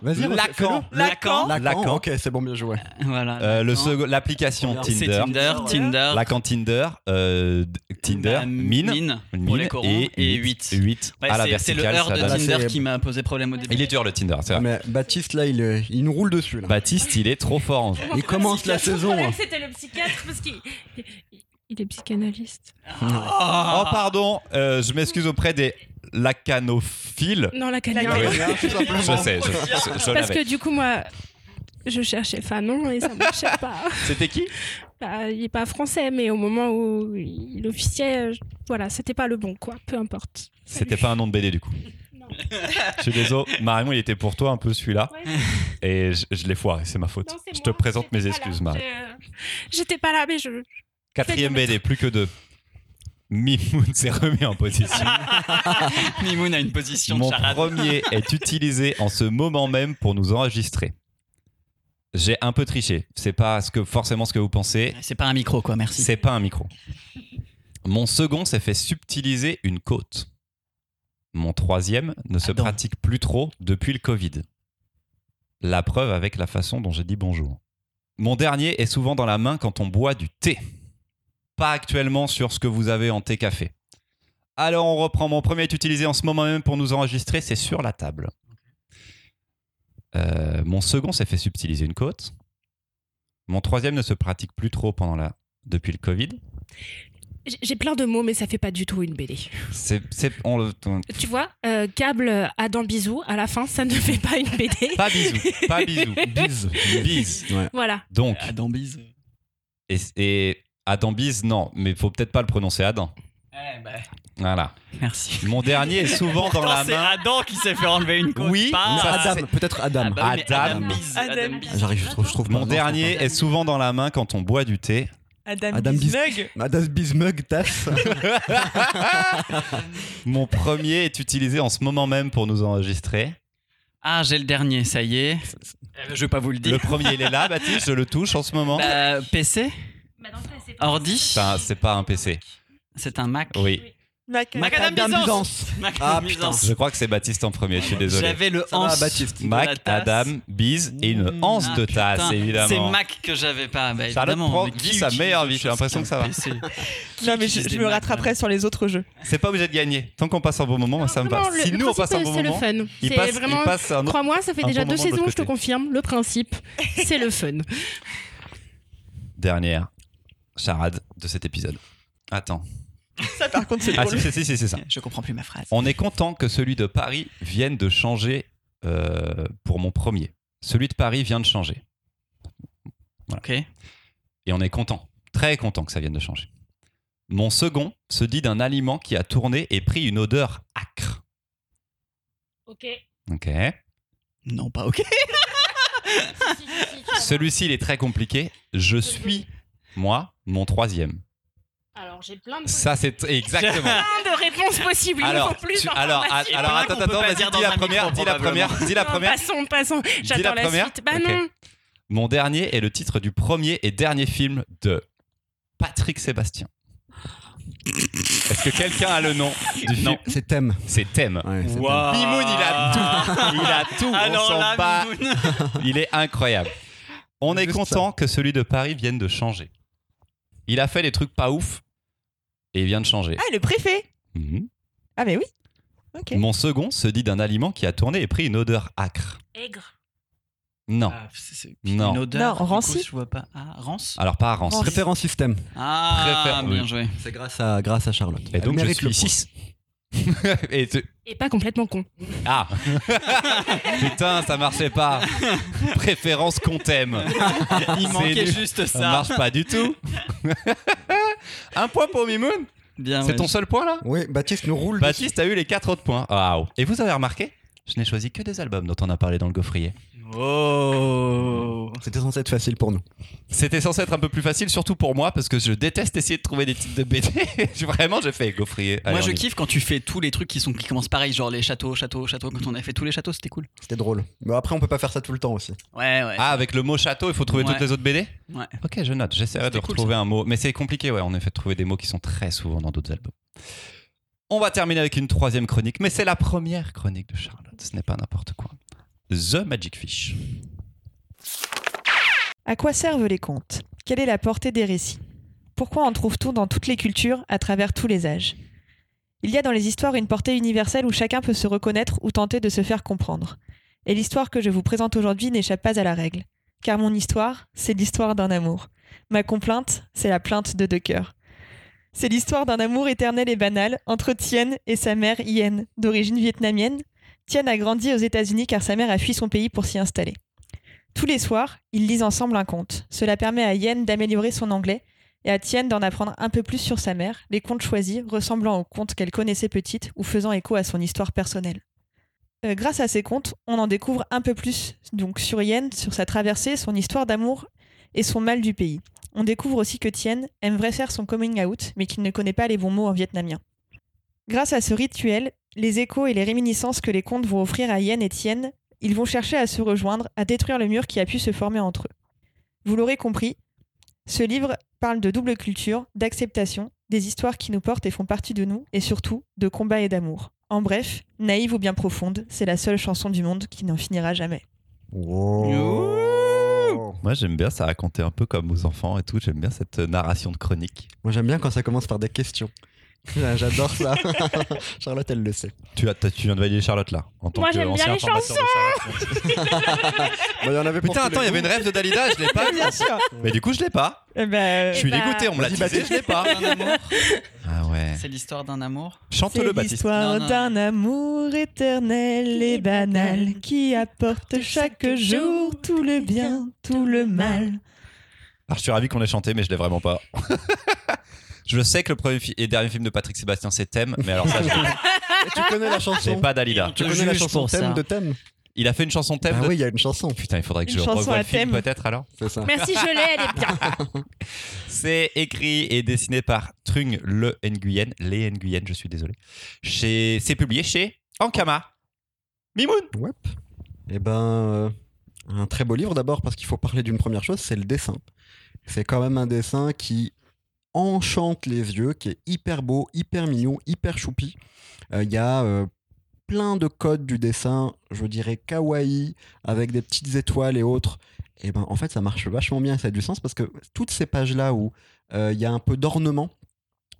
Vas-y, Lacan. Lacan. Lacan, Lacan. ok, c'est bon, bien joué. Voilà. Euh, le second- l'application Tinder. Tinder, Tinder. Lacan Tinder, euh, Tinder, Bah, mine, Mine. pour les corons, et et 8. 8 Ouais, à la c'est- c'est le verticale. heure de Tinder qui m'a posé problème au début. Il est dur le Tinder, c'est vrai. Mais Baptiste, là, il, euh, il nous roule dessus. Là. Baptiste, il est trop fort en. Il commence la Son saison. hein. C'était le psychiatre parce qu'il il- est psychanalyste. Oh pardon, euh, je m'excuse auprès des lacanophiles. Non, la Oui. canne. tout simplement. Je sais, je, je- je Parce que du coup, moi, je cherchais Fanon et ça marchait pas. C'était qui? Bah, il est pas français, mais au moment où il officiait, euh, voilà, c'était pas le bon, quoi. Peu importe. C'était pas un nom de BD du coup. Non. Je suis désolé, Marion, il était pour toi un peu celui-là. Ouais. Et je, je l'ai foiré, c'est ma faute. Non, je te présente mes excuses. Marion. Euh, J'étais pas là, mais je. Quatrième BD, plus que deux. Mimoun s'est remis en position. Mimoun a une position de Mon charade. premier est utilisé en ce moment même pour nous enregistrer. J'ai un peu triché. C'est pas ce que, forcément ce que vous pensez. C'est pas un micro, quoi, merci. C'est pas un micro. Mon second s'est fait subtiliser une côte. Mon troisième ne se Adam. pratique plus trop depuis le Covid. La preuve avec la façon dont j'ai dit bonjour. Mon dernier est souvent dans la main quand on boit du thé. Pas actuellement sur ce que vous avez en thé café. Alors on reprend. Mon premier est utilisé en ce moment même pour nous enregistrer, c'est sur la table. Euh, mon second s'est fait subtiliser une côte. Mon troisième ne se pratique plus trop pendant la... depuis le Covid. J'ai- plein de mots, mais ça fait pas du tout une BD. C'est, c'est, on le, on- Tu vois, euh, câble Adam Bisou, à la fin, ça ne fait pas une BD. pas bisous, pas bisous, Bise. bise. Ouais. Voilà. Donc, Adam Bise. et, et Adam bise, non, mais faut peut-être pas le prononcer Adam. Voilà. Merci. Mon dernier est souvent dans la c'est main. Adam qui s'est fait enlever une côte. Oui, Adam, c'est- peut-être Adam. Ah bah Adam. Bise, Adam Adam Bise. J'arrive, je trouve, je trouve Mon dernier est souvent dans la main quand on boit du thé. Adam, Adam Bismug. Adam Bismug, tasse. Mon premier est utilisé en ce moment même pour nous enregistrer. Ah, j'ai le dernier, ça y est. Eh ben, Je vais pas vous le Le dire. premier, il est là, Baptiste, je le touche en ce moment. Bah, PC Ordi Enfin, c'est pas un PC. C'est un Mac Oui, Mac. Macadam Adam Byzance. Ah, Byzance. je crois que c'est Baptiste en premier, je suis désolé. J'avais le Ça va, anse Baptiste. de la Mac, tasse. Adam, bise et une Mmh. anse Ah, de putain, tasse, C'est évidemment. Mac que j'avais pas. Bah, Charlotte évidemment, prend- mais qui sa utilise meilleure vie, j'ai l'impression que ça va. PC Non, mais je, je me rattraperai sur les autres jeux. C'est pas obligé de gagner. Tant qu'on passe un bon moment, moi, ça me Vraiment, passe. le- Si le nous, on passe un bon c'est le moment, fun. il C'est passe, il vraiment. passe un autre. Crois-moi, ça fait un déjà bon deux moment de saisons, l'autre je te côté. confirme. Le principe, c'est le fun. Dernière charade de cet épisode. Attends. Ça, par contre, c'est Ah, drôle. si, si, si, c'est ça. Je comprends plus ma phrase. On est content que celui de Paris vienne de changer euh, pour mon premier. Celui de Paris vient de changer. Ok. Et on est content, très content que ça vienne de changer. Mon second se dit d'un aliment qui a tourné et pris une odeur acre. Ok. Ok. Non, pas ok. Celui-ci, il est très compliqué. Je suis, moi, mon troisième. Alors, j'ai plein de, Ça, c'est exactement. plein de réponses possibles. Il Alors, faut plus tu- alors, d'informations. alors, attends, attends, vas-y, dis la première, dis la première, dis la Non, première. Passons, passons. J'attends la la, première suite. Bah non. Mon dernier est le titre du premier et dernier film de Patrick Sébastien. Est-ce que quelqu'un a le nom du film C'est thème. C'est Thème. Ouais. Mimoun, il a tout. Il a tout. Alors on s'en bat. Il est incroyable. On est content que celui de Paris vienne de changer. Il a fait des trucs pas ouf et il vient de changer. Ah, le préfet. Mhm. Ah, mais oui. Ok. Mon second se dit d'un aliment qui a tourné et pris une odeur acre. Aigre. Non. Ah, c'est- Non. Une odeur. Non, du coup, ranci. Je vois pas. Ah, rance. Alors pas Rance. Référent système. Ah, Préfère- bien oui. joué. C'est grâce à, grâce à Charlotte. Et Elle donc je mérite suis le point. 6. et tu- Et pas complètement con. Ah Putain, ça marchait pas. Préférence qu'on t'aime. Il manquait juste Ça ça. marche pas du tout. Un point pour Mimoun. Bien, C'est ouais. ton seul point là? Oui, Baptiste nous roule. Baptiste a eu les 4 autres points. Waouh. Et vous avez remarqué Je n'ai choisi que des albums dont on a parlé dans le gaufrier. Oh. C'était censé être facile pour nous. C'était censé être un peu plus facile, surtout pour moi, parce que je déteste essayer de trouver des titres de BD. Vraiment, j'ai fait gaufrier. Allez, Moi, on je y va. kiffe quand tu fais tous les trucs qui, sont, qui commencent pareil, genre les châteaux, châteaux, châteaux. Quand on a fait tous les châteaux, c'était cool. C'était drôle. Mais après, on peut pas faire ça tout le temps aussi. Ouais, ouais. Ah, avec le mot château, il faut trouver Ouais. toutes les autres BD Ouais. Ok, je note. J'essaierai de C'était cool, retrouver un mot. Mais c'est compliqué, ouais, en effet, de trouver des mots qui sont très souvent dans d'autres albums. On va terminer avec une troisième chronique, mais c'est la première chronique de Charlotte. Ce n'est pas n'importe quoi. The Magic Fish. À quoi servent les contes? Quelle est la portée des récits? Pourquoi en trouve-t-on dans toutes les cultures, à travers tous les âges? Il y a dans les histoires une portée universelle où chacun peut se reconnaître ou tenter de se faire comprendre. Et l'histoire que je vous présente aujourd'hui n'échappe pas à la règle. Car mon histoire, c'est l'histoire d'un amour. Ma complainte, c'est la plainte de deux cœurs. C'est l'histoire d'un amour éternel et banal entre Tien et sa mère Yen, d'origine vietnamienne. Tien a grandi aux États-Unis car sa mère a fui son pays pour s'y installer. Tous les soirs, ils lisent ensemble un conte. Cela permet à Yen d'améliorer son anglais et à Tien d'en apprendre un peu plus sur sa mère, les contes choisis ressemblant aux contes qu'elle connaissait petite ou faisant écho à son histoire personnelle. Euh, grâce à ces contes, on en découvre un peu plus donc sur Yen, sur sa traversée, son histoire d'amour et son mal du pays. On découvre aussi que Tien aimerait faire son coming out, mais qu'il ne connaît pas les bons mots en vietnamien. Grâce à ce rituel, les échos et les réminiscences que les contes vont offrir à Yen et Tien ils vont chercher à se rejoindre, à détruire le mur qui a pu se former entre eux. Vous l'aurez compris, ce livre parle de double culture, d'acceptation, des histoires qui nous portent et font partie de nous, et surtout de combat et d'amour. En bref, naïve ou bien profonde, c'est la seule chanson du monde qui n'en finira jamais. Wow. Moi, j'aime bien ça raconter un peu comme aux enfants et tout. J'aime bien cette narration de chronique. Moi, j'aime bien quand ça commence par des questions. J'adore ça. Charlotte, elle le sait. Tu, as, tu viens de valider Charlotte là. En tant Moi, j'aime bien qu'ancien les Charlotte. Bah, il y en avait Putain, attends, il y avait une rêve de Dalida, je l'ai pas. Bien sûr. Mais du coup, je l'ai pas. Eh ben, Je suis bah, dégoûté, on me l'a teasé, je l'ai pas. Ah ouais. C'est l'histoire d'un amour. Chante-le, C'est Baptiste. l'histoire Non, non. d'un amour éternel et banal qui apporte chaque jour tout le bien, tout le mal. Alors, je suis ravi qu'on ait chanté, mais je l'ai vraiment pas. Je sais que le premier et dernier film de Patrick Sébastien, c'est Thème, mais alors ça, tu connais la chanson pas Dalida. Tu connais la chanson thème ça. de thème Il a fait une chanson Thème Bah de- oui, il y a une chanson. Putain, il faudrait que Une je revoie le film peut-être alors. C'est ça. Merci, je l'ai, elle est bien. C'est écrit et dessiné par Trung Le Nguyen, Les Nguyen, je suis désolé. Chez... C'est publié chez Ankama. Mimoun Ouais. Eh ben, euh, un très beau livre d'abord parce qu'il faut parler d'une première chose, c'est le dessin. C'est quand même un dessin qui enchante les yeux, qui est hyper beau, hyper mignon, hyper choupi. Euh, Il y a euh, plein de codes du dessin, je dirais kawaii, avec des petites étoiles et autres. Et ben, en fait, ça marche vachement bien, ça a du sens parce que toutes ces pages-là où euh, il y a un peu d'ornement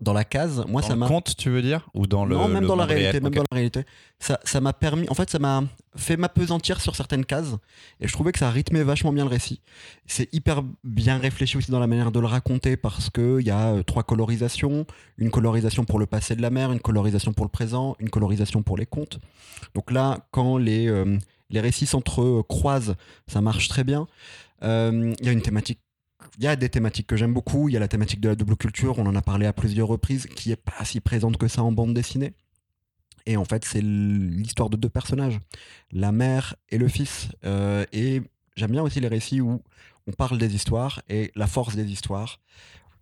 dans la case, moi, Dans ça m'a conte, tu veux dire Ou dans le. non, même le dans la réalité, réel même dans la réalité. Ça, ça m'a permis, en fait, ça m'a fait m'apesantir sur certaines cases, et je trouvais que ça rythmait vachement bien le récit. C'est hyper bien réfléchi aussi dans la manière de le raconter, parce que il y a euh, trois colorisations, une colorisation pour le passé de la mère, une colorisation pour le présent, une colorisation pour les contes. Donc là, quand les euh, les récits s'entre eux croisent, ça marche très bien. Euh, Il y a une thématique il y a des thématiques que j'aime beaucoup. Il y a la thématique de la double culture, on en a parlé à plusieurs reprises, qui est pas si présente que ça en bande dessinée. Et en fait, c'est l'histoire de deux personnages, la mère et le fils. Euh, et j'aime bien aussi les récits où on parle des histoires et la force des histoires.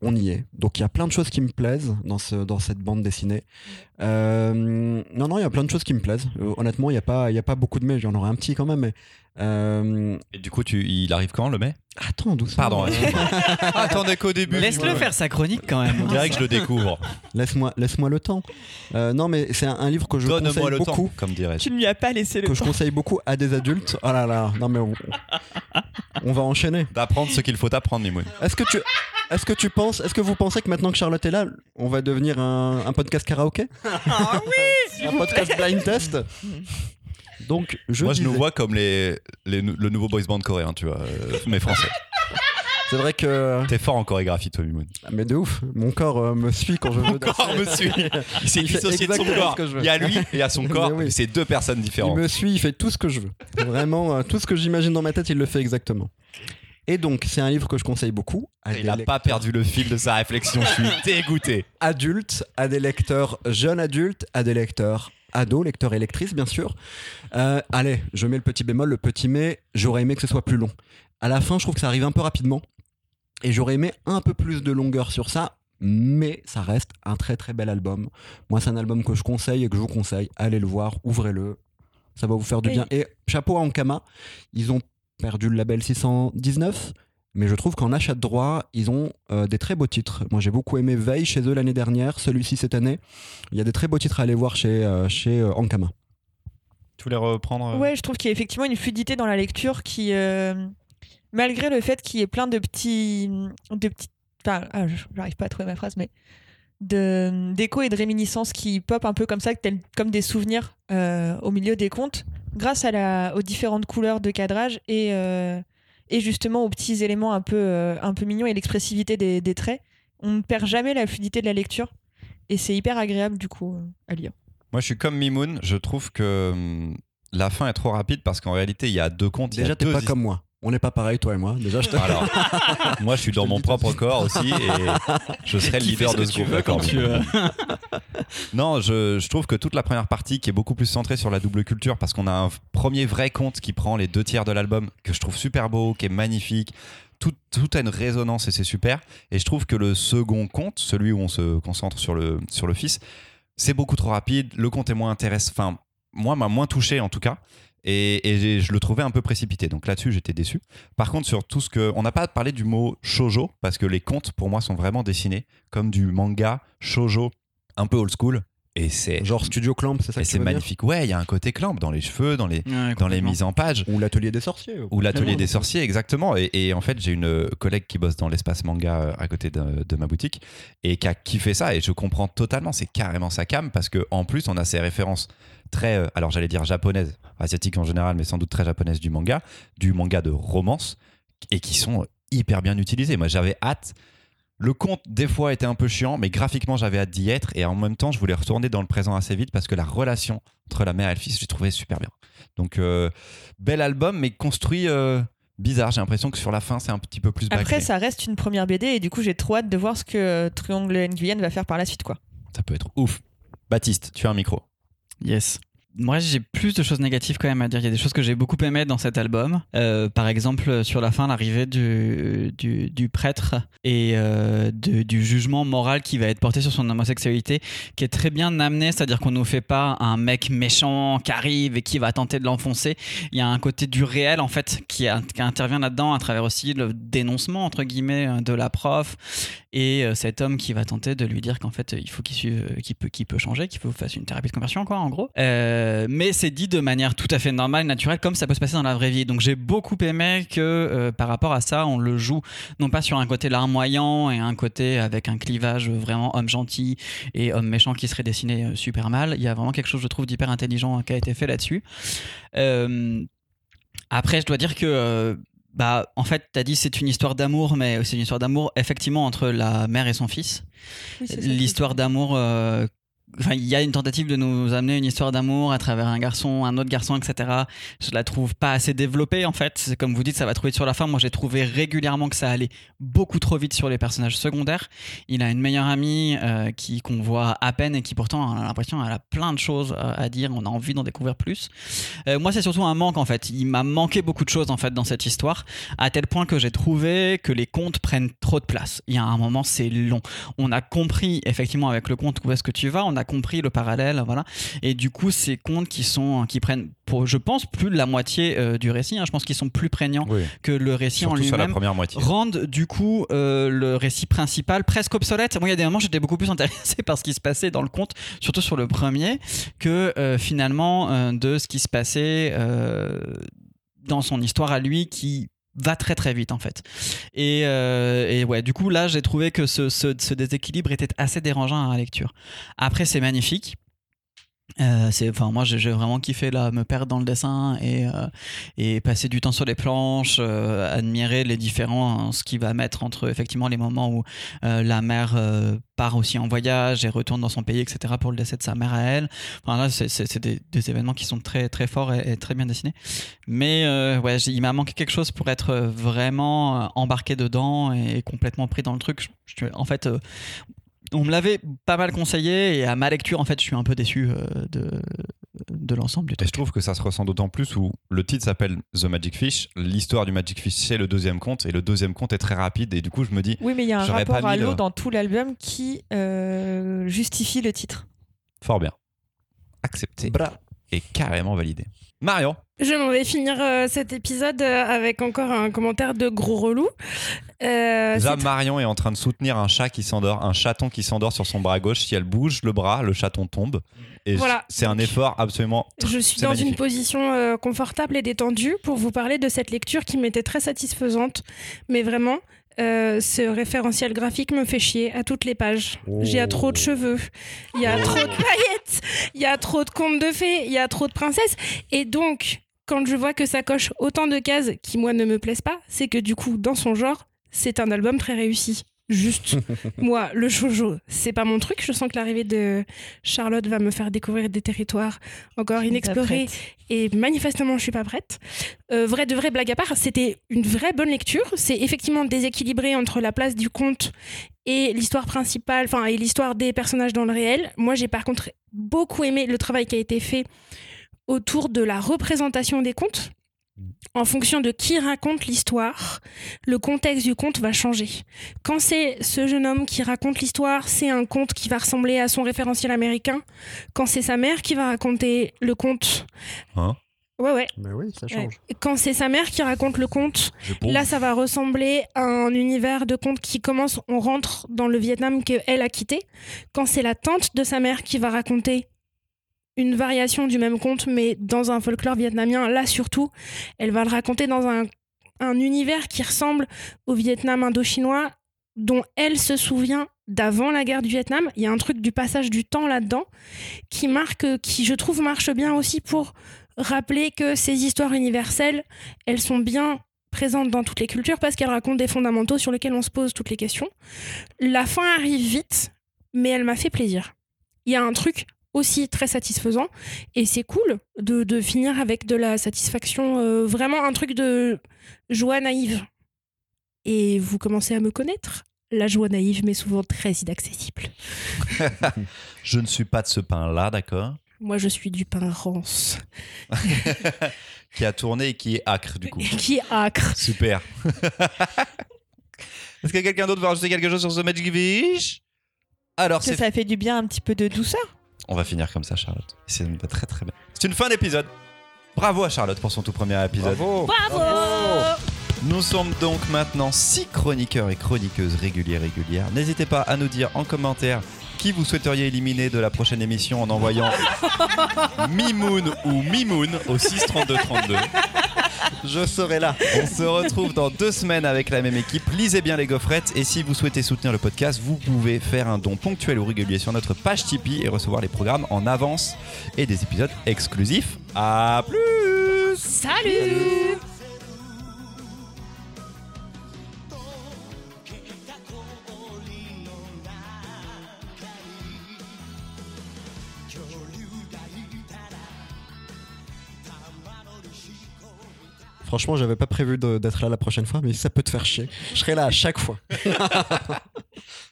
On y est. Donc il y a plein de choses qui me plaisent dans, ce, dans cette bande dessinée. Euh, non, non, il y a plein de choses qui me plaisent. Euh, honnêtement, il n'y a, pas- a pas beaucoup de mais, j'en aurais un petit quand même. Mais, euh, Et du coup, tu... il arrive quand le mai? Attends, doucement. Pardon. Attendez qu'au début. Laisse-le faire sa chronique quand même. On dirait que je le découvre. Laisse-moi laisse le temps. Euh, non, mais c'est un, un livre que je Donne-moi conseille le beaucoup. temps, comme dirais-je. Tu ne lui as pas laissé le Que je temps. conseille beaucoup à des adultes. Oh là là, non mais on, on va enchaîner. D'apprendre ce qu'il faut apprendre, Mimoun. Est-ce que tu, est-ce que tu penses, est-ce que vous pensez que maintenant que Charlotte est là, on va devenir un, un podcast karaoké? Ah oui, Un podcast blind test? Donc, je Moi, je nous vois comme les, le nouveau boys band coréen, tu vois, euh, mais français. C'est vrai que, T'es fort en chorégraphie, toi, Mimoun. mais de ouf, mon corps euh, me suit quand je veux. Mon corps me suit. Il s'est Il dissocié de son corps. Il y a lui et il y a son corps. oui. C'est deux personnes Il différentes. me suit, il fait tout ce que je veux. Vraiment, euh, tout ce que j'imagine dans ma tête, il le fait exactement. Et donc, c'est un livre que je conseille beaucoup. à Il des a lec- pas perdu le fil de sa réflexion. Je suis dégoûté. adultes, à des lecteurs jeunes adultes, à des lecteurs ados, lecteurs et lectrices, bien sûr. Euh, allez, je mets le petit bémol, le petit mais, j'aurais aimé que ce soit plus long. À la fin, je trouve que ça arrive un peu rapidement. Et j'aurais aimé un peu plus de longueur sur ça, mais ça reste un très très bel album. Moi, c'est un album que je conseille et que je vous conseille. Allez le voir, ouvrez-le. Ça va vous faire du bien. Et chapeau à Ankama, ils ont perdu le label 619, mais je trouve qu'en achat de droit, ils ont euh, des très beaux titres. Moi, j'ai beaucoup aimé Veille chez eux l'année dernière, celui-ci cette année. Il y a des très beaux titres à aller voir chez, euh, chez euh, Ankama. Tu voulais reprendre euh, Ouais, je trouve qu'il y a effectivement une fluidité dans la lecture qui, euh, malgré le fait qu'il y ait plein de petits, de petits, enfin, ah, je- j'arrive pas à trouver ma phrase, mais de d'échos et de réminiscences qui pop un peu comme ça, comme des souvenirs euh, au milieu des contes, grâce à la, aux différentes couleurs de cadrage et euh, et justement aux petits éléments un peu euh, un peu mignons et l'expressivité des, des traits, on ne perd jamais la fluidité de la lecture et c'est hyper agréable du coup euh, à lire. Moi, je suis comme Mimoun. Je trouve que hum, la fin est trop rapide parce qu'en réalité, il y a deux contes. Déjà, t'es pas comme moi. On n'est pas pareil, toi et moi. Déjà, je te... Alors, moi, je suis dans mon propre corps aussi et je serai le leader ce de que ce tu groupe. veux d'accord, quand tu veux. Non, je, je trouve que toute la première partie qui est beaucoup plus centrée sur la double culture parce qu'on a un premier vrai conte qui prend les deux tiers de l'album que je trouve super beau, qui est magnifique. Tout, tout a une résonance et c'est super. Et je trouve que le second conte, celui où on se concentre sur le, sur le fils, c'est beaucoup trop rapide. Le conte est moins intéressant. Enfin, moi, m'a moins touché en tout cas. Et, je le trouvais un peu précipité. Donc là-dessus, j'étais déçu. Par contre, sur tout ce que. On n'a pas parlé du mot shojo, parce que les contes, pour moi, sont vraiment dessinés comme du manga shojo un peu old school. Et c'est Genre Studio Clamp, c'est ça et c'est magnifique. Ouais, il y a un côté clamp dans les cheveux, dans les, Ouais, dans les mises en page. Ou l'atelier des sorciers. Ou l'atelier des sorciers, exactement. Et, et en fait, j'ai une collègue qui bosse dans l'espace manga euh, à côté de, de ma boutique et qui a kiffé ça. Et je comprends totalement, c'est carrément sa cam parce que en plus, on a ces références très, euh, alors j'allais dire japonaises, asiatiques en général, mais sans doute très japonaises du manga, du manga de romance et qui sont hyper bien utilisées. Moi, j'avais hâte. Le conte, des fois, était un peu chiant, mais graphiquement, j'avais hâte d'y être. Et en même temps, je voulais retourner dans le présent assez vite parce que la relation entre la mère et le fils, je l'ai trouvé super bien. Donc, euh, bel album, mais construit euh, bizarre. J'ai l'impression que sur la fin, c'est un petit peu plus bâclé. Après, ça reste une première BD et du coup, j'ai trop hâte de voir ce que euh, Triangle and Guyane va faire par la suite, quoi. Ça peut être ouf. Baptiste, tu as un micro. Yes. Moi, j'ai plus de choses négatives quand même à dire. Il y a des choses que j'ai beaucoup aimées dans cet album. Euh, par exemple, sur la fin, l'arrivée du, du, prêtre et euh, de- du jugement moral qui va être porté sur son homosexualité, qui est très bien amené. C'est-à-dire qu'on nous fait pas un mec méchant qui arrive et qui va tenter de l'enfoncer. Il y a un côté du réel, en fait, qui, qui intervient là-dedans à travers aussi le dénoncement, entre guillemets, euh, de la prof et cet homme qui va tenter de lui dire qu'en fait il faut qu'il suive- peut, qu'il peut changer, qu'il faut qu'il fasse une thérapie de conversion quoi en gros. Mais c'est dit de manière tout à fait normale, naturelle, comme ça peut se passer dans la vraie vie. Donc j'ai beaucoup aimé que euh, par rapport à ça, on le joue non pas sur un côté larmoyant et un côté avec un clivage vraiment homme gentil et homme méchant qui serait dessiné euh, super mal. Il y a vraiment quelque chose je trouve d'hyper intelligent qui a été fait là-dessus. Euh, après, je dois dire que euh, bah, en fait, t'as dit c'est une histoire d'amour, mais c'est une histoire d'amour effectivement entre la mère et son fils. Oui, L'histoire d'amour. euh, Il y a une tentative de nous amener une histoire d'amour à travers un garçon, un autre garçon, etc. Je la trouve pas assez développée en fait. Comme vous dites, ça va trop vite sur la fin. Moi, j'ai trouvé régulièrement que ça allait beaucoup trop vite sur les personnages secondaires. Il a une meilleure amie euh, qui qu'on voit à peine et qui pourtant a l'impression elle a plein de choses euh, à dire. On a envie d'en découvrir plus. Euh, moi, c'est surtout un manque en fait. Il m'a manqué beaucoup de choses en fait dans cette histoire, à tel point que j'ai trouvé que les contes prennent trop de place. Il y a un moment, c'est long. On a compris effectivement avec le conte où est-ce que tu vas. On a compris le parallèle, voilà. Et du coup, ces contes qui sont qui prennent, pour, je pense, plus de la moitié euh, du récit. hein. Je pense qu'ils sont plus prégnants Oui. que le récit en Surtout lui-même première moitié. rendent du coup euh, le récit principal presque obsolète. Moi, il y a des moments j'étais beaucoup plus intéressé par ce qui se passait dans le conte, surtout sur le premier, que euh, finalement de ce qui se passait dans son histoire à lui qui va très très vite en fait. Et, euh, et ouais, du coup là j'ai trouvé que ce, ce- ce déséquilibre était assez dérangeant à la lecture. Après c'est magnifique. Euh, c'est enfin moi j'ai vraiment kiffé là me perdre dans le dessin et euh, et passer du temps sur les planches euh, admirer les différents ce qu'il va mettre entre effectivement les moments où la mère part aussi en voyage et retourne dans son pays etc pour le décès de sa mère à elle. Enfin là c'est- des, événements qui sont très très forts et, très bien dessinés. Mais ouais il m'a manqué quelque chose pour être vraiment embarqué dedans et complètement pris dans le truc. En fait on me l'avait pas mal conseillé et à ma lecture en fait je suis un peu déçu euh, de, de l'ensemble du Et truc. je trouve que ça se ressent d'autant plus où le titre s'appelle The Magic Fish. L'histoire du Magic Fish, c'est le deuxième conte. Et le deuxième conte est très rapide. Et du coup, je me dis, Oui, mais il y a un rapport à le- l'eau dans tout l'album qui euh, justifie le titre. fort bien. Accepté Bra. et carrément validé. Marion, Je m'en vais finir euh, cet épisode euh, avec encore un commentaire de gros relou. Euh, déjà, c'est- Marion est en train de soutenir un chat qui s'endort, un chaton qui s'endort sur son bras gauche. Si elle bouge le bras, le chaton tombe. Et Voilà. c'est un effort absolument. Je suis dans une position euh, confortable et détendue pour vous parler de cette lecture qui m'était très satisfaisante. Mais vraiment, euh, ce référentiel graphique me fait chier à toutes les pages. J'ai Oh. trop de cheveux, il y a trop de paillettes, il y a trop de contes de fées, il y a trop de princesses. Et donc, quand je vois que ça coche autant de cases qui, moi, ne me plaisent pas, c'est que du coup, dans son genre, c'est un album très réussi. Juste, moi, le shoujo, c'est pas mon truc. Je sens que l'arrivée de Charlotte va me faire découvrir des territoires encore inexplorés. Et manifestement, je suis pas prête. Euh, vrai de vrai, blague à part, c'était une vraie bonne lecture. C'est effectivement déséquilibré entre la place du conte et l'histoire principale, enfin, et l'histoire des personnages dans le réel. Moi, j'ai par contre beaucoup aimé le travail qui a été fait autour de la représentation des contes. En fonction de qui raconte l'histoire, le contexte du conte va changer. Quand c'est ce jeune homme qui raconte l'histoire, c'est un conte qui va ressembler à son référentiel américain. Quand c'est sa mère qui va raconter le conte, Hein? Ouais, ouais. Mais oui, ça change. Quand c'est sa mère qui raconte le conte, là, ça va ressembler à un univers de conte qui commence, on rentre dans le Vietnam qu'elle a quitté. Quand c'est la tante de sa mère qui va raconter une variation du même conte, mais dans un folklore vietnamien, là surtout, elle va le raconter dans un, un univers qui ressemble au Vietnam indo-chinois, dont elle se souvient d'avant la guerre du Vietnam. Il y a un truc du passage du temps là-dedans qui marque, qui je trouve marche bien aussi pour rappeler que ces histoires universelles, elles sont bien présentes dans toutes les cultures parce qu'elles racontent des fondamentaux sur lesquels on se pose toutes les questions. La fin arrive vite, mais elle m'a fait plaisir. Il y a un truc aussi très satisfaisant et c'est cool de, de finir avec de la satisfaction, euh, vraiment un truc de joie naïve. Et vous commencez à me connaître. La joie naïve m'est souvent très inaccessible. Je ne suis pas de ce pain-là, d'accord? Moi, je suis du pain rance. Qui a tourné et qui est acre, du coup. Qui est acre. Super. Est-ce que quelqu'un d'autre veut rajouter quelque chose sur ce match Givish Alors, Que ça fait du bien un petit peu de douceur. On va finir comme ça, Charlotte. Me va très très bien. C'est une fin d'épisode. Bravo à Charlotte pour son tout premier épisode. Bravo Bravo Nous sommes donc maintenant six chroniqueurs et chroniqueuses réguliers régulières. N'hésitez pas à nous dire en commentaire qui vous souhaiteriez éliminer de la prochaine émission en envoyant Mimoun ou Mimoun au 63232. Je serai là. On se retrouve dans deux semaines avec la même équipe. Lisez bien les gaufrettes et si vous souhaitez soutenir le podcast, vous pouvez faire un don ponctuel ou régulier sur notre page Tipeee et recevoir les programmes en avance et des épisodes exclusifs. À plus Salut Franchement, j'avais pas prévu d'être là la prochaine fois, mais ça peut te faire chier. Je serai là à chaque fois.